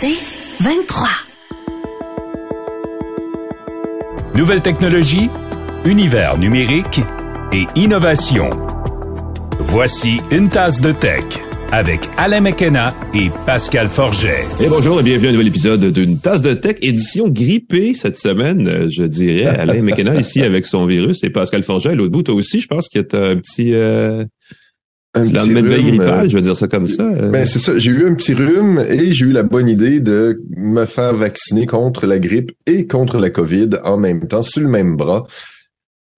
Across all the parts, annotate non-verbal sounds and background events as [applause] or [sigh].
C'est 23. Nouvelle technologie, univers numérique et innovation. Voici une tasse de tech avec Alain McKenna et Pascal Forget. Et bonjour et bienvenue à un nouvel épisode d'une tasse de tech, édition grippée cette semaine, je dirais. Alain McKenna [laughs] ici avec son virus et Pascal Forget à l'autre bout. Toi aussi, je pense que tu as un petit... Euh, un petit rhume, grippal, euh, je vais dire ça comme ça. euh. Ben c'est ça, j'ai eu un petit rhume et j'ai eu la bonne idée de me faire vacciner contre la grippe et contre la COVID en même temps, sur le même bras.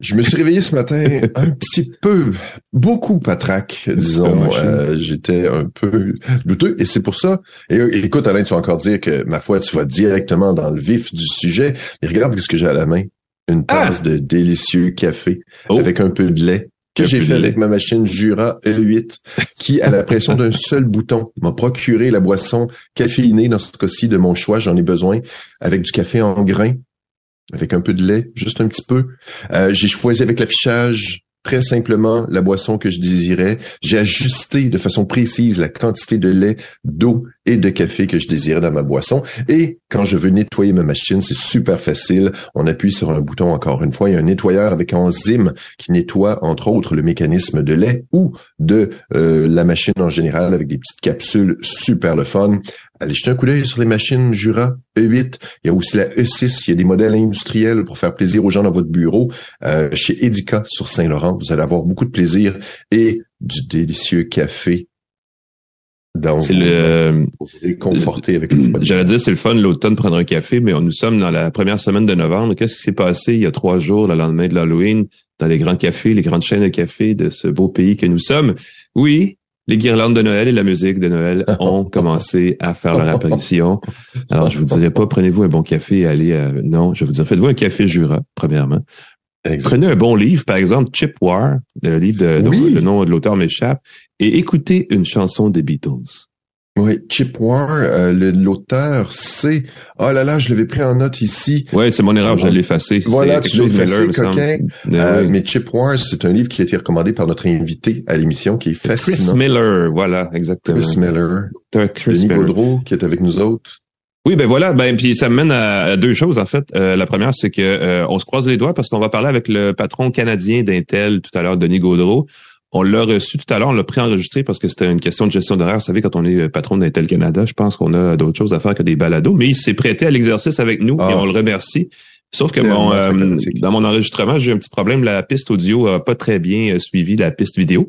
Je me suis réveillé ce matin [laughs] un petit peu, beaucoup patraque, disons. je- Euh, J'étais un peu douteux et c'est pour ça. Et, euh, écoute, Alain, tu vas encore dire que, ma foi, tu vas directement dans le vif du sujet. Mais regarde ce que j'ai à la main. Une tasse de délicieux café Oh. avec un peu de lait que j'ai fait avec ma machine Jura E8 qui, à la pression d'un [laughs] seul bouton, m'a procuré la boisson caféinée dans ce cas-ci de mon choix. J'en ai besoin avec du café en grains, avec un peu de lait, juste un petit peu. Euh, j'ai choisi avec l'affichage très simplement la boisson que je désirais. J'ai ajusté de façon précise la quantité de lait, d'eau et de café que je désirais dans ma boisson. Et quand je veux nettoyer ma machine, c'est super facile. On appuie sur un bouton encore une fois. Il y a un nettoyeur avec enzyme qui nettoie entre autres le mécanisme de lait ou de euh, la machine en général avec des petites capsules super le fun. Allez jeter un coup d'œil sur les machines Jura E8. Il y a aussi la E6. Il y a des modèles industriels pour faire plaisir aux gens dans votre bureau. Euh, chez Edica sur Saint-Laurent, vous allez avoir beaucoup de plaisir et du délicieux café. Donc, C'est le... réconforter avec le. J'allais dire, c'est le fun l'automne prendre un café, mais nous sommes dans la première semaine de novembre. Qu'est-ce qui s'est passé il y a trois jours, le lendemain de l'Halloween, dans les grands cafés, les grandes chaînes de café de ce beau pays que nous sommes? Oui, les guirlandes de Noël et la musique de Noël ont [laughs] commencé à faire leur apparition. Alors, je vous dirais pas, prenez-vous un bon café et allez... euh, non, je vais vous dire, faites-vous un café Jura, premièrement. Prenez un bon livre, par exemple Chip War, le livre de, dont le nom de l'auteur m'échappe, et écoutez une chanson des Beatles. Oui, Chip War, euh, l'auteur, c'est... Oh là là, je l'avais pris en note ici. Ouais, c'est mon erreur, je l'ai effacé. Voilà, tu l'as effacé, coquin. Euh, Euh, oui. Mais Chip War, c'est un livre qui a été recommandé par notre invité à l'émission, qui est Chris fascinant. Miller, voilà, exactement. Chris Miller. Chris Denis Miller. Gaudreau, qui est avec nous autres. Oui, ben voilà, ben puis ça me mène à, à deux choses en fait. Euh, la première, c'est que euh, on se croise les doigts parce qu'on va parler avec le patron canadien d'Intel tout à l'heure, Denis Gaudreau. On l'a reçu tout à l'heure, on l'a préenregistré parce que c'était une question de gestion d'horaire. Vous savez, quand on est patron d'Intel Canada, je pense qu'on a d'autres choses à faire que des balados. Mais il s'est prêté à l'exercice avec nous Ah. et on le remercie. Sauf que mon, euh, dans mon enregistrement, j'ai eu un petit problème. La piste audio a pas très bien euh, suivi la piste vidéo.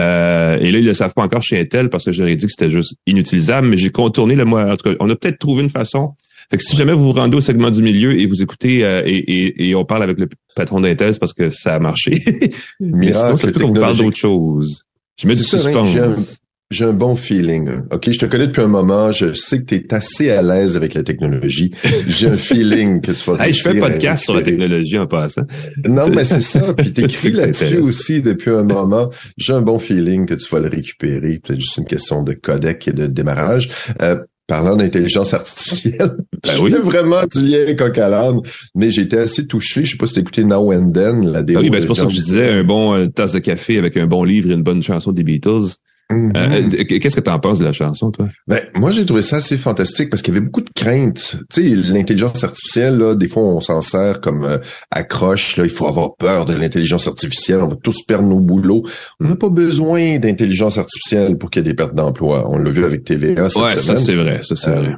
Euh, et là, ils le savent pas encore chez Intel parce que j'aurais dit que c'était juste inutilisable, mais j'ai contourné le mois. En tout cas, on a peut-être trouvé une façon. Fait que si jamais vous vous rendez au segment du milieu et vous écoutez euh, et, et, et on parle avec le patron d'Intel, parce que ça a marché. [laughs] mais sinon, ça se peut qu'on vous parle d'autre chose. Je mets du un, suspense. j'ai un bon feeling. OK, je te connais depuis un moment. Je sais que tu es assez à l'aise avec la technologie. J'ai un [laughs] feeling que tu vas Hey, je fais un à podcast sur la technologie en passant. Non, mais c'est ça. [laughs] Puis t'écris là-dessus aussi depuis un moment. J'ai un bon feeling que tu vas le récupérer. Peut-être juste une question de codec et de démarrage. Euh, parlant d'intelligence artificielle, [laughs] Ben oui. vraiment du lien coq à mais été assez touché. Je sais pas si t'as écouté Now and Then, la démo. Ah oui, ben c'est pour ça que je disais un bon euh, tasse de café avec un bon livre et une bonne chanson des Beatles. Mhm. Euh, euh, Qu'est-ce que t'en penses de la chanson, toi? Ben, moi, j'ai trouvé ça assez fantastique parce qu'il y avait beaucoup de craintes. Tu sais, l'intelligence artificielle, là, des fois, on s'en sert comme euh, accroche. Là, il faut avoir peur de l'intelligence artificielle. On va tous perdre nos boulots. On n'a pas besoin d'intelligence artificielle pour qu'il y ait des pertes d'emploi. On l'a vu avec TVA cette Ouais, ça c'est vrai, ça c'est Euh, vrai.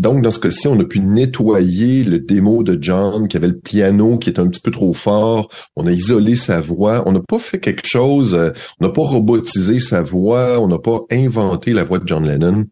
Donc, dans ce cas-ci, on a pu nettoyer le démo de John, qui avait le piano qui était un petit peu trop fort. On a isolé sa voix. On n'a pas fait quelque chose, euh, on n'a pas robotisé sa voix. On n'a pas inventé la voix de John Lennon.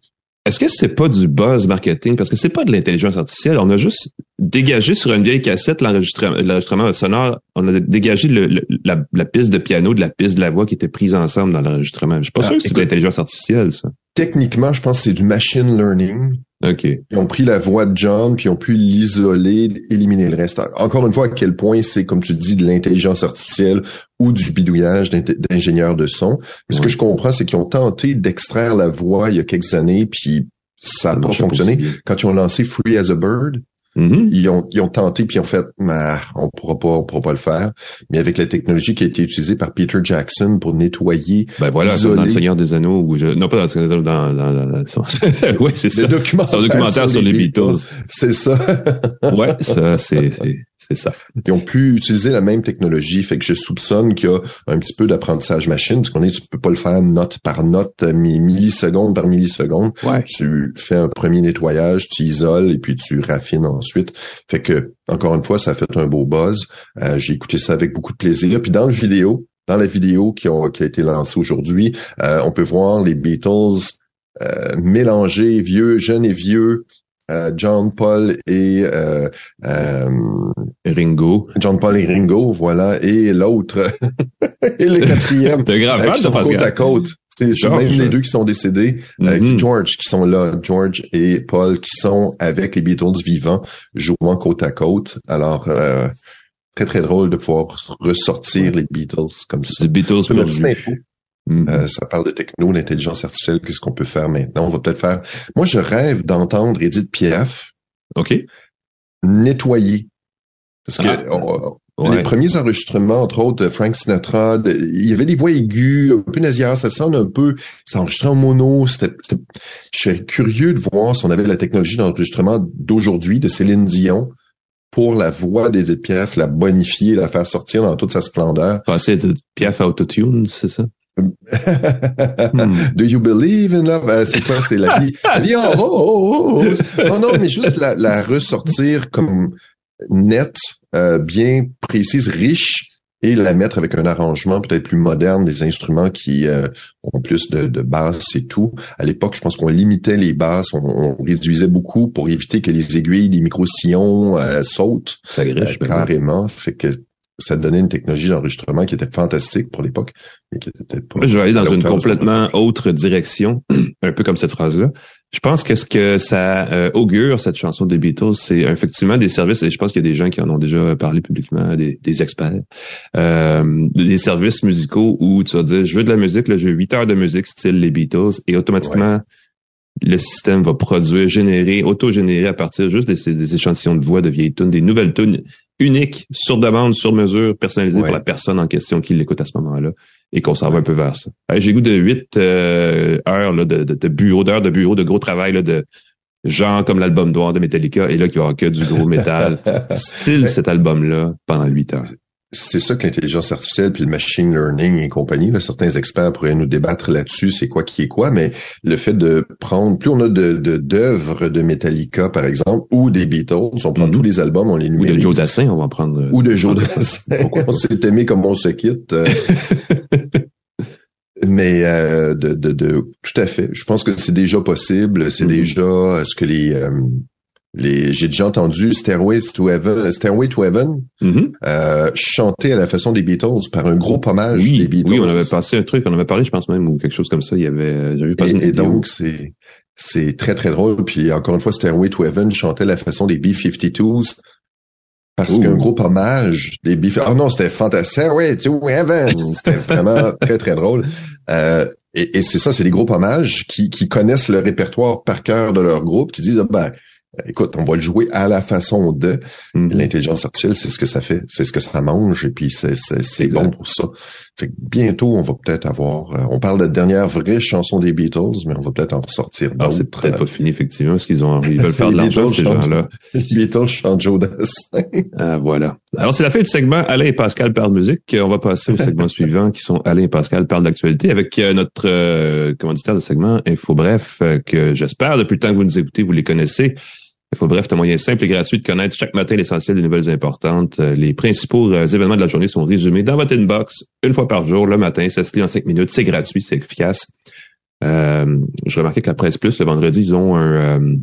Est-ce que c'est pas du buzz marketing? Parce que c'est pas de l'intelligence artificielle. On a juste dégagé sur une vieille cassette l'enregistrement sonore. On a dégagé le, la, piste de piano de la piste de la voix qui était prise ensemble dans l'enregistrement. Je suis pas ah, sûr que c'est de l'intelligence artificielle, ça. Techniquement, je pense que c'est du machine learning. OK. Ils ont pris la voix de John, puis ils ont pu l'isoler, éliminer le reste. Encore une fois, à quel point c'est, comme tu dis, de l'intelligence artificielle ou du bidouillage d'ingénieurs de son. Mais ce que je comprends, c'est qu'ils ont tenté d'extraire la voix il y a quelques années, puis ça n'a pas fonctionné. Quand ils ont lancé Free as a Bird, Mm-hmm. Ils, ont, ils ont tenté puis ils ont fait, on pourra pas, on pourra pas le faire. Mais avec la technologie qui a été utilisée par Peter Jackson pour nettoyer, ben voilà, dans le Seigneur des Anneaux, ou non pas dans le Seigneur des Anneaux, dans, dans, dans, [laughs] ouais, c'est ça. Documentaire, documentaire sur, les Beatles. C'est ça. [laughs] ouais, ça, c'est, c'est ça. Ils ont pu utiliser la même technologie, fait que je soupçonne qu'il y a un petit peu d'apprentissage machine, parce qu'on est, tu peux pas le faire note par note, milliseconde par milliseconde. Ouais. Tu fais un premier nettoyage, tu isoles et puis tu raffines ensuite. Fait que, encore une fois, ça a fait un beau buzz. Euh, j'ai écouté ça avec beaucoup de plaisir. Puis dans le vidéo, dans la vidéo qui, ont, qui a été lancée aujourd'hui, euh, on peut voir les Beatles euh, mélangés, vieux, jeunes et vieux, euh, John Paul et euh, euh, Ringo. John Paul et Ringo, voilà, et l'autre [laughs] et le quatrième. [laughs] T'es grave euh, sont côte à côte. C'est même les deux qui sont décédés. Mm George qui sont là, George et Paul qui sont avec les Beatles vivants, jouant côte à côte. Alors très très drôle de pouvoir ressortir les Beatles comme ça. Les Beatles Mm-hmm. Euh, ça parle de techno, d'intelligence artificielle, qu'est-ce qu'on peut faire maintenant? On va peut-être faire. Moi, je rêve d'entendre Edith Piaf. OK. Nettoyer. Parce que les premiers enregistrements, entre autres, Frank Sinatra, il y avait des voix aiguës, un peu nasillardes, ça sonne un peu, ça enregistrait en mono. C'était, je suis curieux de voir si on avait la technologie d'enregistrement d'aujourd'hui de Céline Dion pour la voix d'Edith Piaf, la bonifier, la faire sortir dans toute sa splendeur. Passer Edith Piaf autotune, c'est ça? [laughs] Do you believe in love? Euh, c'est quoi? C'est la vie. La oh, oh, oh, oh, Non, non, mais juste la, la ressortir comme nette, euh, bien précise, riche, et la mettre avec un arrangement peut-être plus moderne, des instruments qui euh, ont plus de, de basses et tout. À l'époque, je pense qu'on limitait les basses, on, réduisait beaucoup pour éviter que les aiguilles des micro-sillons sautent. Ça griche, carrément. Fait que ça donnait une technologie d'enregistrement qui était fantastique pour l'époque, mais qui était pas. Je vais aller dans une complètement autre direction, [clears throat] un peu comme cette phrase-là. Je pense que ce que ça euh, augure, cette chanson des Beatles, c'est effectivement des services, et je pense qu'il y a des gens qui en ont déjà parlé publiquement, des, des experts, euh, des services musicaux où tu vas dire, je veux de la musique, là, je veux 8 heures de musique style les Beatles, et automatiquement, le système va produire, générer, auto-générer à partir juste des, des échantillons de voix de vieilles tunes, des nouvelles tunes unique, sur demande, sur mesure, personnalisé pour la personne en question qui l'écoute à ce moment-là et qu'on s'en va un peu vers ça. J'ai goût de huit euh, heures là, de, de, de, bureau, d'heures de bureau, de gros travail là, de genre comme l'album noir de Metallica et là qui avoir que du gros métal. [laughs] Style cet album-là pendant huit heures c'est ça que l'intelligence artificielle puis le machine learning et compagnie. Là, certains experts pourraient nous débattre là-dessus, c'est quoi qui est quoi, mais le fait de prendre, plus on a de d'œuvres de, Metallica par exemple ou des Beatles, on prend mhm. tous les albums, on les numérise. Ou de Joe Dassin, on va prendre. Ou de Joe Dassin. [laughs] on s'est aimé comme on se quitte. Euh. [laughs] mais euh, de, de, de, tout à fait. Je pense que c'est déjà possible. C'est mhm. déjà ce que les les, j'ai déjà entendu Stairway to Heaven, Stairway to Heaven mm-hmm. euh, chanter à la façon des Beatles par un gros hommage des Beatles. Oui, on avait passé un truc, on avait parlé, je pense même, ou quelque chose comme ça. Il y avait, j'avais pas et, et donc c'est c'est très très drôle. Puis encore une fois, Stairway to Heaven chantait à la façon des B-52s parce qu'un gros hommage des b Oh non, c'était fantastique. Stairway to Heaven. C'était [laughs] vraiment très très drôle. Euh, et, et c'est ça, c'est des gros hommages qui, qui connaissent le répertoire par cœur de leur groupe, qui disent ah, ben écoute, on va le jouer à la façon de mm-hmm. l'intelligence artificielle, c'est ce que ça fait, c'est ce que ça mange, et puis c'est c'est bon pour ça. Fait que bientôt, on va peut-être avoir. Euh, on parle de la dernière vraie chanson des Beatles, mais on va peut-être en ressortir ah, c'est peut-être pas fini effectivement, parce qu'ils ont ils veulent faire [laughs] de l'argent ces gens-là. Les [laughs] Beatles chantent Joe Dassin. Ah, voilà. Alors c'est la fin du segment Alain et Pascal parlent musique. On va passer au segment [laughs] suivant, qui sont Alain et Pascal parlent d'actualité, avec euh, notre euh, commanditaire de segment Info Bref, que j'espère depuis le temps que vous nous écoutez, vous les connaissez. Il faut bref, un moyen simple et gratuit de connaître chaque matin l'essentiel des nouvelles importantes. Euh, les principaux euh, événements de la journée sont résumés dans votre inbox une fois par jour, le matin. Ça se lit en cinq minutes. C'est gratuit, c'est efficace. Euh, je remarquais que la Presse Plus, le vendredi, ils ont un euh,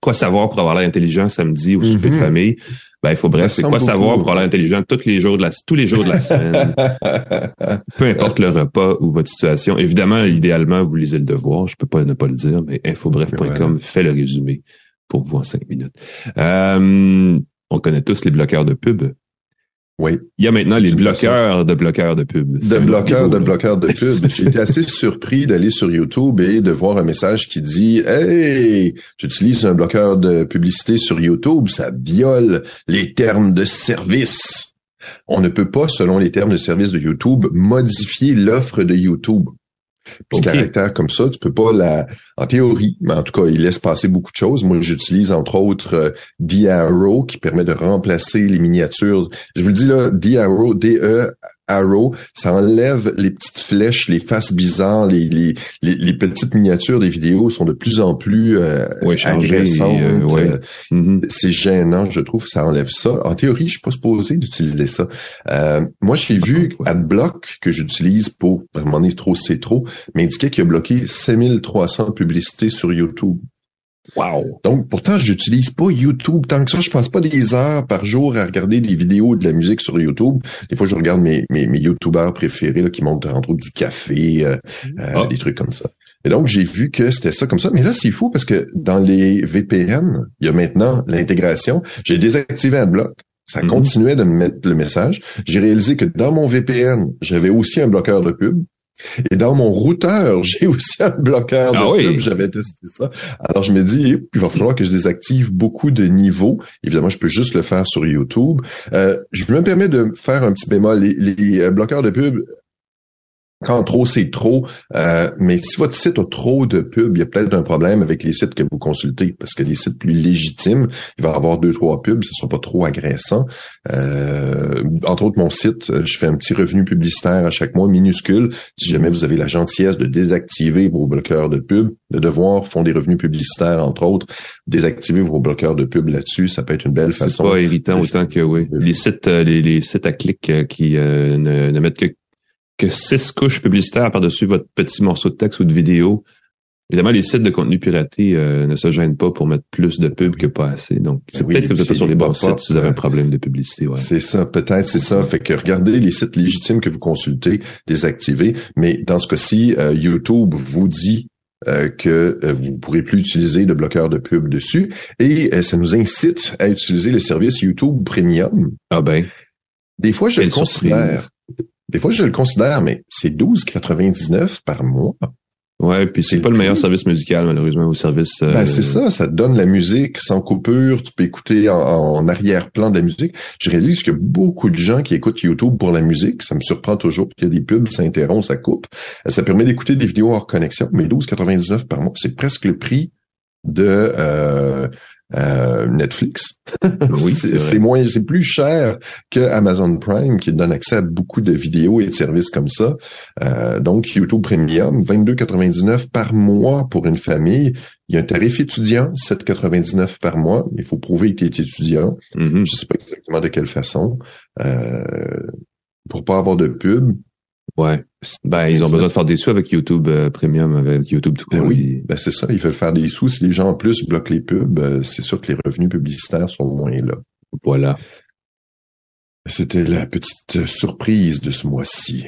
Quoi savoir pour avoir l'air intelligent samedi au souper de Mhm. famille. Ben, il faut bref, c'est quoi savoir pour avoir l'air intelligent tous les jours de la, tous les jours de la [laughs] semaine? peu importe le repas ou votre situation. Évidemment, idéalement, vous lisez le devoir. Je peux pas ne pas le dire, mais infobref.com fait le résumé pour vous en cinq minutes. Euh, on connaît tous les bloqueurs de pub. Oui. Il y a maintenant les bloqueurs de bloqueurs de pub. De bloqueurs, de bloqueurs de pub. [laughs] J'ai été assez surpris d'aller sur YouTube et de voir un message qui dit Hey, tu utilises un bloqueur de publicité sur YouTube, ça viole les termes de service. On ne peut pas, selon les termes de service de YouTube, modifier l'offre de YouTube. Ok. caractère comme ça, tu peux pas la, en théorie, mais en tout cas, il laisse passer beaucoup de choses. Moi, j'utilise entre autres euh, D-Arrow qui permet de remplacer les miniatures. Je vous le dis là, D-Arrow, D-E, Arrow, ça enlève les petites flèches, les faces bizarres, les, les, les, les petites miniatures des vidéos sont de plus en plus euh, Ouais, agressantes. euh, ouais. Mhm. c'est gênant, je trouve, ça enlève ça. En théorie, je suis pas supposé d'utiliser ça. Euh, moi, j'ai vu. AdBlock, que j'utilise pour, à un moment donné, trop, c'est trop, m'indiquait qu'il a bloqué 5300 publicités sur YouTube. Wow. Donc, pourtant, j'utilise pas YouTube tant que ça. Je passe pas des heures par jour à regarder des vidéos de la musique sur YouTube. Des fois, je regarde mes, mes, mes YouTubeurs préférés là, qui montrent entre autres du café, euh, euh, Ah. des trucs comme ça. Et donc, j'ai vu que c'était ça comme ça. Mais là, c'est fou parce que dans les VPN, il y a maintenant l'intégration. J'ai désactivé AdBlock. Ça Mhm. continuait de me mettre le message. J'ai réalisé que dans mon VPN, j'avais aussi un bloqueur de pub. Et dans mon routeur, [laughs] j'ai aussi un bloqueur de Ah oui. pub. J'avais testé ça. Alors, je me dis, il va falloir que je désactive beaucoup de niveaux. Évidemment, je peux juste le faire sur YouTube. Euh, je me permets de faire un petit bémol. Les, les, euh, bloqueurs de pub, quand trop, c'est trop. Euh, mais si votre site a trop de pubs, il y a peut-être un problème avec les sites que vous consultez. Parce que les sites plus légitimes, il va y avoir deux, trois pubs, ce ne sont pas trop agressants. Euh, entre autres, mon site, euh, je fais un petit revenu publicitaire à chaque mois minuscule. Si jamais vous avez la gentillesse de désactiver vos bloqueurs de pub, de devoir font des revenus publicitaires, entre autres, désactiver vos bloqueurs de pub là-dessus, ça peut être une belle C'est façon. pas irritant autant que oui. Les sites, euh, les, les sites à clic euh, qui euh, ne, ne mettent que, que six couches publicitaires par-dessus votre petit morceau de texte ou de vidéo. Évidemment, les sites de contenu piraté euh, ne se gênent pas pour mettre plus de pubs que pas assez. Donc, c'est Oui, peut-être que vous êtes pas sur les bons sites si vous avez un euh, problème de publicité. Ouais. C'est ça, peut-être, c'est ça. Fait que regardez les sites légitimes que vous consultez, désactivez. Mais dans ce cas-ci, euh, YouTube vous dit euh, que euh, vous ne pourrez plus utiliser de bloqueur de pub dessus. Et euh, ça nous incite à utiliser le service YouTube Premium. Ah ben, Des fois, je le considère. surprise. Des fois, je le considère, mais c'est 12,99 par mois. Ouais, puis c'est pas le meilleur service musical, malheureusement, au service. euh, Ben, c'est ça, ça te donne la musique sans coupure, tu peux écouter en, en arrière-plan de la musique. Je réalise qu'il y a beaucoup de gens qui écoutent YouTube pour la musique, ça me surprend toujours qu'il y a des pubs, ça interrompt, ça coupe. Ça permet d'écouter des vidéos hors connexion, mais 12,99 par mois, c'est presque le prix de euh, euh, Netflix. Oui, [laughs] c'est moins, c'est plus cher que Amazon Prime qui donne accès à beaucoup de vidéos et de services comme ça. Euh, donc YouTube Premium, 22,99 par mois pour une famille. Il y a un tarif étudiant, 7,99 par mois. Il faut prouver qu'il est étudiant. mhm. Je sais pas exactement de quelle façon. Euh, pour pas avoir de pub. Ouais. Ben, ils ont besoin de faire des sous avec YouTube euh, Premium, avec YouTube tout Ben court. oui, ben c'est ça. Ils veulent faire des sous. Si les gens en plus bloquent les pubs, euh, c'est sûr que les revenus publicitaires sont moins là. Voilà. C'était la petite euh, surprise de ce mois-ci.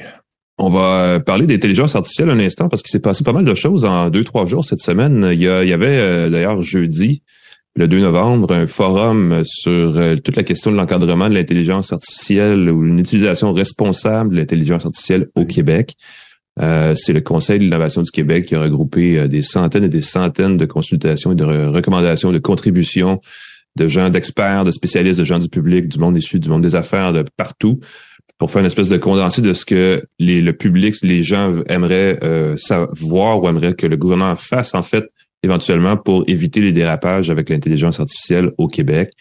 On va parler d'intelligence artificielle un instant parce qu'il s'est passé pas mal de choses en deux, trois jours cette semaine. Il y, a- il y avait euh, d'ailleurs jeudi, le 2 novembre, un forum sur euh, toute la question de l'encadrement de l'intelligence artificielle ou une utilisation responsable de l'intelligence artificielle au Québec. Euh, c'est le Conseil de l'innovation du Québec qui a regroupé euh, des centaines et des centaines de consultations et de re- recommandations, de contributions de gens d'experts, de spécialistes, de gens du public, du monde issu du monde des affaires, de partout, pour faire une espèce de condensé de ce que les, le public, les gens aimeraient euh, savoir ou aimeraient que le gouvernement fasse en fait éventuellement pour éviter les dérapages avec l'intelligence artificielle au Québec.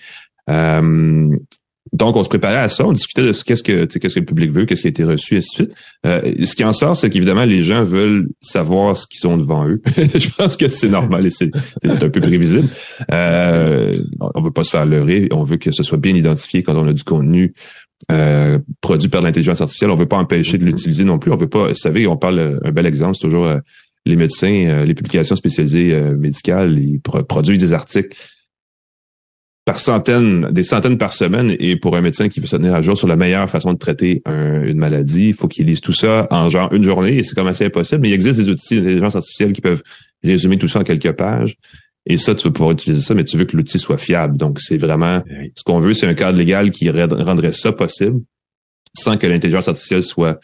Euh, donc, on se préparait à ça, on discutait de ce qu'est-ce que tu sais, qu'est-ce que le public veut, qu'est-ce qui a été reçu, et ainsi de suite. Euh, ce qui en sort, c'est qu'évidemment, les gens veulent savoir ce qu'ils ont devant eux. [laughs] Je pense que c'est normal et c'est un peu prévisible. Euh, on veut pas se faire leurrer, on veut que ce soit bien identifié quand on a du contenu euh, produit par l'intelligence artificielle. On veut pas empêcher de l'utiliser non plus. On veut pas, vous savez, on parle un bel exemple, c'est toujours euh, les médecins, les publications spécialisées médicales, ils produisent des articles par centaines, des centaines par semaine. Et pour un médecin qui veut se tenir à jour sur la meilleure façon de traiter une maladie, il faut qu'il lise tout ça en genre une journée. Et c'est comme assez impossible. Mais il existe des outils d'intelligence artificielle qui peuvent résumer tout ça en quelques pages. Et ça, tu vas pouvoir utiliser ça, mais tu veux que l'outil soit fiable. Donc, c'est vraiment ce qu'on veut, c'est un cadre légal qui rendrait ça possible sans que l'intelligence artificielle soit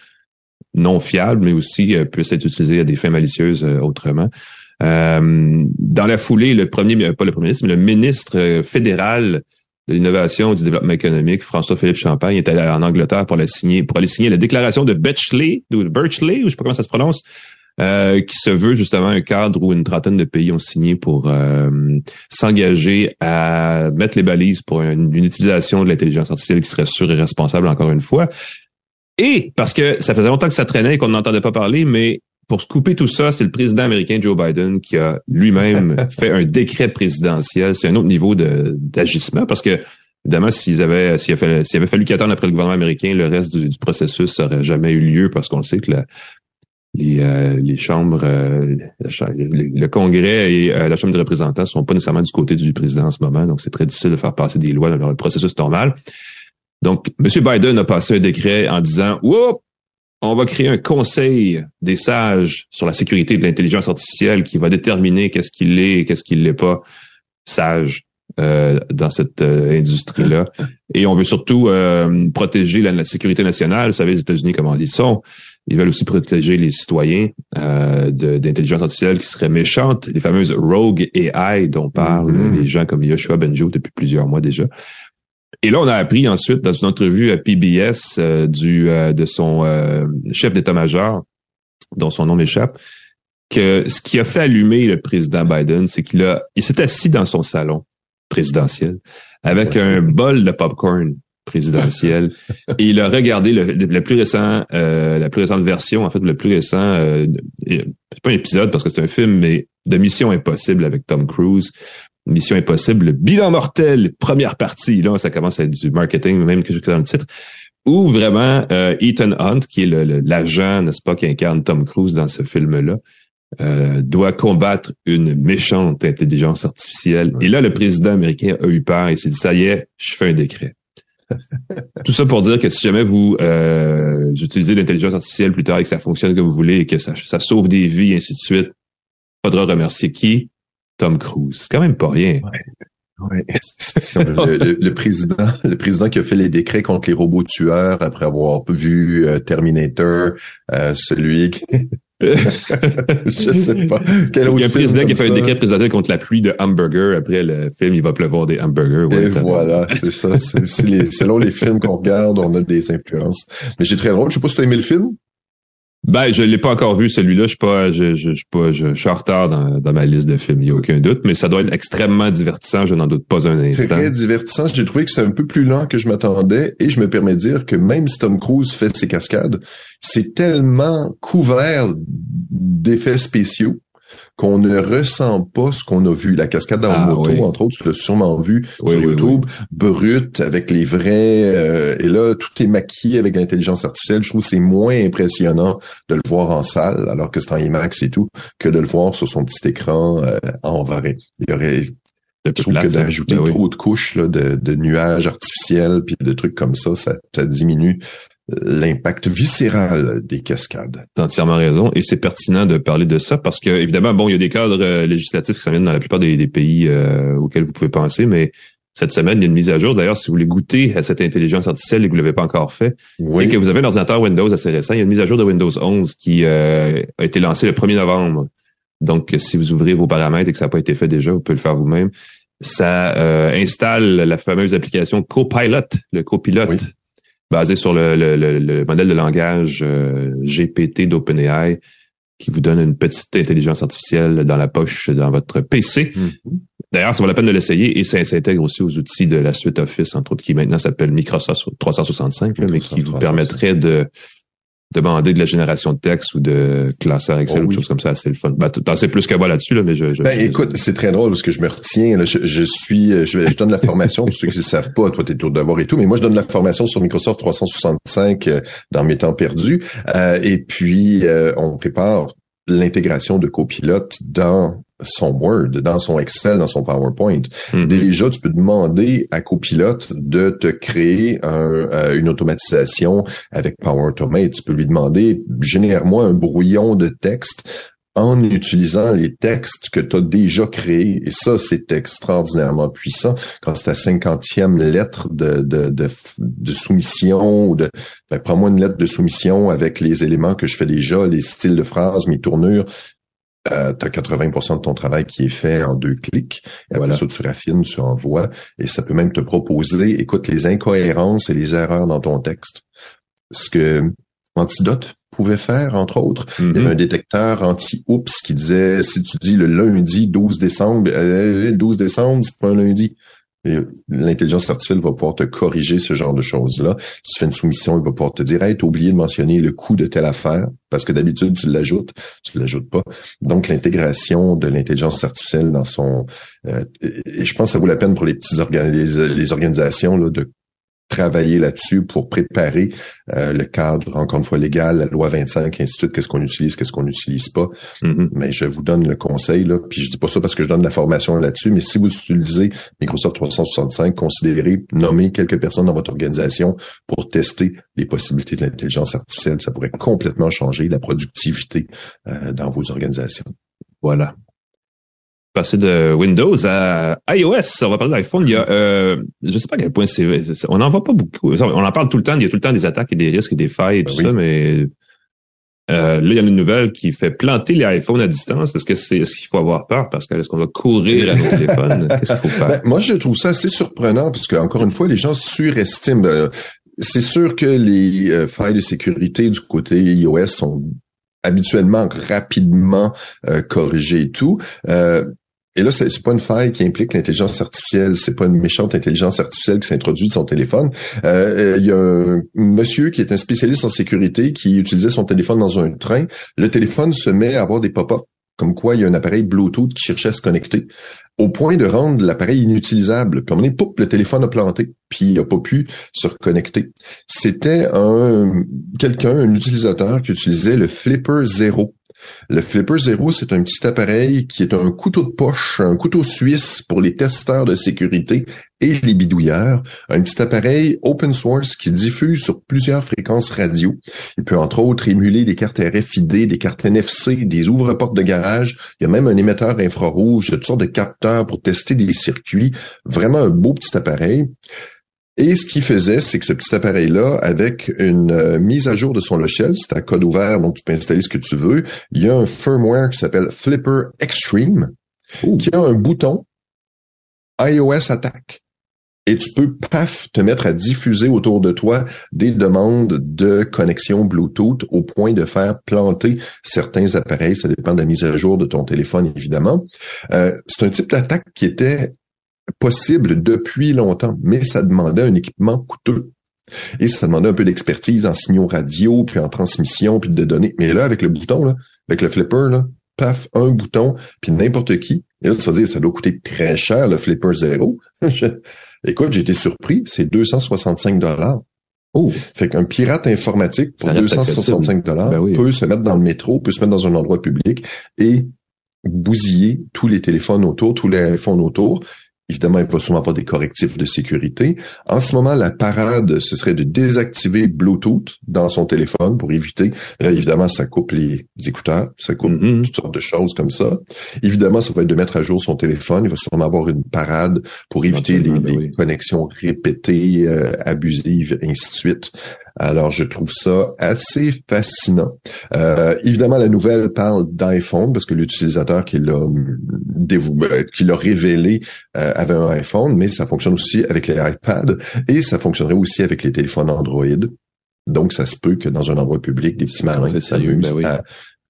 non fiable, mais aussi euh, puisse être utilisée à des fins malicieuses euh, autrement. Euh, dans la foulée, le premier, pas le premier ministre, mais le ministre fédéral de l'innovation et du développement économique, François-Philippe Champagne, est allé en Angleterre pour aller signer la déclaration de Birchley, ou je sais pas comment ça se prononce, qui se veut justement un cadre où une trentaine de pays ont signé pour s'engager à mettre les balises pour une, utilisation de l'intelligence artificielle qui serait sûre et responsable encore une fois. Et parce que ça faisait longtemps que ça traînait et qu'on n'entendait pas parler, mais pour couper tout ça, c'est le président américain Joe Biden qui a lui-même [laughs] fait un décret présidentiel. C'est un autre niveau d'agissement parce que Évidemment, s'ils avaient, s'il avait, avait fallu qu'attendre après le gouvernement américain, le reste du, du processus n'aurait jamais eu lieu parce qu'on sait que la, les, euh, les chambres, euh, le, Congrès et euh, la Chambre des représentants sont pas nécessairement du côté du président en ce moment, donc c'est très difficile de faire passer des lois dans le processus normal. Donc, M. Biden a passé un décret en disant, Oups, on va créer un conseil des sages sur la sécurité de l'intelligence artificielle qui va déterminer qu'est-ce qu'il est et qu'est-ce qu'il n'est pas sage dans cette industrie-là. Et on veut surtout protéger la, sécurité nationale. Vous savez, les États-Unis, comment ils sont. Ils veulent aussi protéger les citoyens euh, d'intelligence artificielle qui seraient méchantes, les fameuses rogue AI dont parlent mm-hmm. les gens comme Yoshua Benjo depuis plusieurs mois déjà. Et là, on a appris ensuite dans une entrevue à PBS euh, du euh, de son euh, chef d'état-major, dont son nom m'échappe, que ce qui a fait allumer le président Biden, c'est qu'il a il s'est assis dans son salon présidentiel avec un [laughs] bol de popcorn présidentielle. et il a regardé le, plus récent, euh, la plus récente version, en fait, le plus récent, euh, c'est pas un épisode parce que c'est un film, mais de Mission Impossible avec Tom Cruise. Mission Impossible, le bilan mortel, première partie. Là, ça commence à être du marketing, même que je dans le titre. Ou vraiment euh, Ethan Hunt, qui est l'agent, n'est-ce pas, qui incarne Tom Cruise dans ce film-là, euh, doit combattre une méchante intelligence artificielle. Et là, le président américain a eu peur et s'est dit, ça y est, je fais un décret. [laughs] Tout ça pour dire que si jamais vous euh, utilisez l'intelligence artificielle plus tard et que ça fonctionne comme vous voulez et que ça, ça sauve des vies et ainsi de suite, faudra remercier qui? Tom Cruise. C'est quand même pas rien. Ouais. le, président, le président qui a fait les décrets contre les robots tueurs après avoir vu euh, Terminator, euh, celui qui, [laughs] je sais pas. Quel il y a un président qui a fait un décret présidentiel contre la pluie de hamburgers. Après le film, il va pleuvoir des hamburgers. Et voilà, c'est ça. C'est, selon les films qu'on regarde, on a des influences. Mais j'ai très drôle. Je sais pas si tu as aimé le film. Ben, je l'ai pas encore vu celui-là. Je suis pas, je, je, je, pas, je, suis en retard dans, dans, ma liste de films. Il y a aucun doute, mais ça doit être extrêmement divertissant. Je n'en doute pas un instant. Très divertissant. J'ai trouvé que c'est un peu plus lent que je m'attendais, et je me permets de dire que même si Tom Cruise fait ses cascades, c'est tellement couvert d'effets spéciaux qu'on ne ressent pas ce qu'on a vu. La cascade en ah, moto, entre autres, tu l'as sûrement vu sur YouTube, brut, avec les vrais... Euh, et là, tout est maquillé avec l'intelligence artificielle. Je trouve que c'est moins impressionnant de le voir en salle, alors que c'est en IMAX et tout, que de le voir sur son petit écran euh, en vrai. Il y aurait... Je trouve que d'ajouter ben trop de couches là, de, de, nuages artificiels puis de trucs comme ça, ça, ça diminue l'impact viscéral des cascades. T'as entièrement raison, et c'est pertinent de parler de ça parce que évidemment, bon, il y a des cadres euh, législatifs qui s'en viennent dans la plupart des, pays euh, auxquels vous pouvez penser, mais cette semaine, il y a une mise à jour. D'ailleurs, si vous voulez goûter à cette intelligence artificielle et que vous l'avez pas encore fait, et que vous avez un ordinateur Windows assez récent, il y a une mise à jour de Windows 11 qui euh, a été lancée le 1er novembre. Donc, si vous ouvrez vos paramètres et que ça n'a pas été fait déjà, vous pouvez le faire vous-même. Ça installe la fameuse application Copilot, le copilote basé sur le, le, le, modèle de langage euh, GPT d'OpenAI qui vous donne une petite intelligence artificielle dans la poche dans votre PC. Mm-hmm. D'ailleurs, ça vaut la peine de l'essayer et ça s'intègre aussi aux outils de la suite Office, entre autres, qui maintenant s'appelle Microsoft 365, mais qui vous permettrait de demander de la génération de texte ou de classeur Excel oh ou des choses comme ça, c'est le fun. Ben, t'en sais plus que moi là-dessus, là, mais je, je Ben, écoute, c'est très drôle parce que je me retiens, là, je, je suis, je, je, donne la formation pour ceux qui ne savent pas, toi, t'es tour devoir et tout, mais moi, je donne la formation sur Microsoft 365 euh, dans mes temps perdus. Euh, et puis, euh, on prépare l'intégration de Copilot dans son Word, dans son Excel, dans son PowerPoint. Mhm. Déjà, tu peux demander à Copilot de te créer un, euh, une automatisation avec Power Automate. Tu peux lui demander, génère-moi un brouillon de texte en utilisant les textes que tu as déjà créés. Et ça, c'est extraordinairement puissant. Quand c'est ta cinquantième lettre de, de, de, de soumission ou de ben, prends-moi une lettre de soumission avec les éléments que je fais déjà, les styles de phrases, mes tournures. Euh, tu as 80% de ton travail qui est fait en deux clics. Et voilà, ça, tu raffines, tu envoies. Et ça peut même te proposer, écoute, les incohérences et les erreurs dans ton texte. Ce que Antidote pouvait faire, entre autres. Il y Mhm. avait un détecteur anti-oups qui disait, si tu dis le lundi 12 décembre, euh, 12 décembre, c'est pas un lundi. Et L'intelligence artificielle va pouvoir te corriger ce genre de choses-là. Si tu fais une soumission, il va pouvoir te dire, hey, t'as oublié de mentionner le coût de telle affaire, parce que d'habitude, tu l'ajoutes, tu l'ajoutes pas. Donc, l'intégration de l'intelligence artificielle dans son... euh, et je pense que ça vaut la peine pour les petites les organisations là, de travailler là-dessus pour préparer euh, le cadre, encore une fois, légal, la loi 25, ainsi de suite, qu'est-ce qu'on utilise, qu'est-ce qu'on n'utilise pas. Mhm. Mais je vous donne le conseil, là, puis je dis pas ça parce que je donne la formation là-dessus, mais si vous utilisez Microsoft 365, considérez nommer quelques personnes dans votre organisation pour tester les possibilités de l'intelligence artificielle. Ça pourrait complètement changer la productivité euh, dans vos organisations. Voilà. Passer de Windows à iOS, on va parler d'iPhone. Il y a, euh, je sais pas à quel point c'est, on n'en voit pas beaucoup. On en parle tout le temps. Il y a tout le temps des attaques et des risques et des failles et tout Ben oui. ça, mais euh, là, il y a une nouvelle qui fait planter les iPhones à distance. Est-ce que c'est, est-ce qu'il faut avoir peur? Parce que est-ce qu'on va courir à nos téléphones? [laughs] Qu'est-ce qu'il faut faire? Ben, moi, je trouve ça assez surprenant parce que, encore une fois, les gens surestiment. euh, c'est sûr que les euh, failles de sécurité du côté iOS sont habituellement rapidement euh, corrigées et tout. Euh, et là, c'est pas une faille qui implique l'intelligence artificielle, c'est pas une méchante intelligence artificielle qui s'introduit de son téléphone. Euh, euh, Il y a un monsieur qui est un spécialiste en sécurité qui utilisait son téléphone dans un train. Le téléphone se met à avoir des pop-up comme quoi il y a un appareil Bluetooth qui cherchait à se connecter, au point de rendre l'appareil inutilisable. Puis moment donné, poup, le téléphone a planté, puis il n'a pas pu se reconnecter. C'était un quelqu'un, un utilisateur qui utilisait le Flipper Zero. Le Flipper Zero, c'est un petit appareil qui est un couteau de poche, un couteau suisse pour les testeurs de sécurité et les bidouilleurs. Un petit appareil open source qui diffuse sur plusieurs fréquences radio. Il peut entre autres émuler des cartes RFID, des cartes NFC, des ouvre-portes de garage. Il y a même un émetteur infrarouge, toutes sortes de capteurs pour tester des circuits. Vraiment un beau petit appareil. Et ce qu'il faisait, c'est que ce petit appareil-là, avec une euh, mise à jour de son logiciel, c'est à code ouvert, donc tu peux installer ce que tu veux, il y a un firmware qui s'appelle Flipper Extreme, qui a un bouton iOS Attack. Et tu peux, paf, te mettre à diffuser autour de toi des demandes de connexion Bluetooth au point de faire planter certains appareils. Ça dépend de la mise à jour de ton téléphone, évidemment. Euh, c'est un type d'attaque qui était possible depuis longtemps, mais ça demandait un équipement coûteux. Et ça demandait un peu d'expertise en signaux radio, puis en transmission, puis de données. Mais là, avec le bouton, là, avec le flipper, là, paf, un bouton, puis n'importe qui. Et là, tu vas dire, ça doit coûter très cher, le flipper zéro. [laughs] Écoute, j'ai été surpris, c'est 265 dollars. Oh, Fait qu'un pirate informatique pour Ça reste 265 dollars Ben oui. peut se mettre dans le métro, peut se mettre dans un endroit public et bousiller tous les téléphones autour, tous les iPhones autour. Évidemment, il va sûrement pas des correctifs de sécurité. En ce moment, la parade, ce serait de désactiver Bluetooth dans son téléphone pour éviter. Là, évidemment, ça coupe les écouteurs, ça coupe Mhm. toutes sortes de choses comme ça. Évidemment, ça va être de mettre à jour son téléphone. Il va sûrement avoir une parade pour éviter les, Éventuellement, ben les oui. connexions répétées, euh, abusives, ainsi de suite. Alors, je trouve ça assez fascinant. Euh, évidemment, la nouvelle parle d'iPhone parce que l'utilisateur qui l'a qui l'a révélé euh, avait un iPhone, mais ça fonctionne aussi avec les iPads et ça fonctionnerait aussi avec les téléphones Android. Donc, ça se peut que dans un endroit public, des petits malins s'amusent ben oui.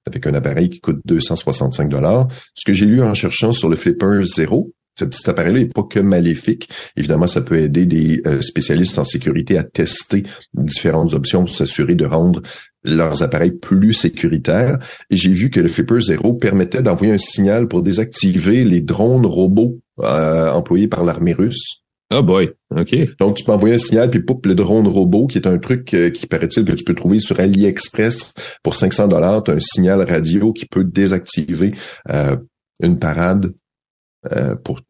avec un appareil qui coûte 265 dollars. Ce que j'ai lu en cherchant sur le Flipper Zero, ce petit appareil-là n'est pas que maléfique. Évidemment, ça peut aider des euh, spécialistes en sécurité à tester différentes options pour s'assurer de rendre leurs appareils plus sécuritaires. Et j'ai vu que le Flipper Zero permettait d'envoyer un signal pour désactiver les drones robots euh, employés par l'armée russe. Oh boy, OK. Donc, tu peux envoyer un signal, puis poup, le drone robot, qui est un truc euh, qui paraît-il que tu peux trouver sur AliExpress pour 500 dollars. Tu as un signal radio qui peut désactiver euh, une parade euh, pour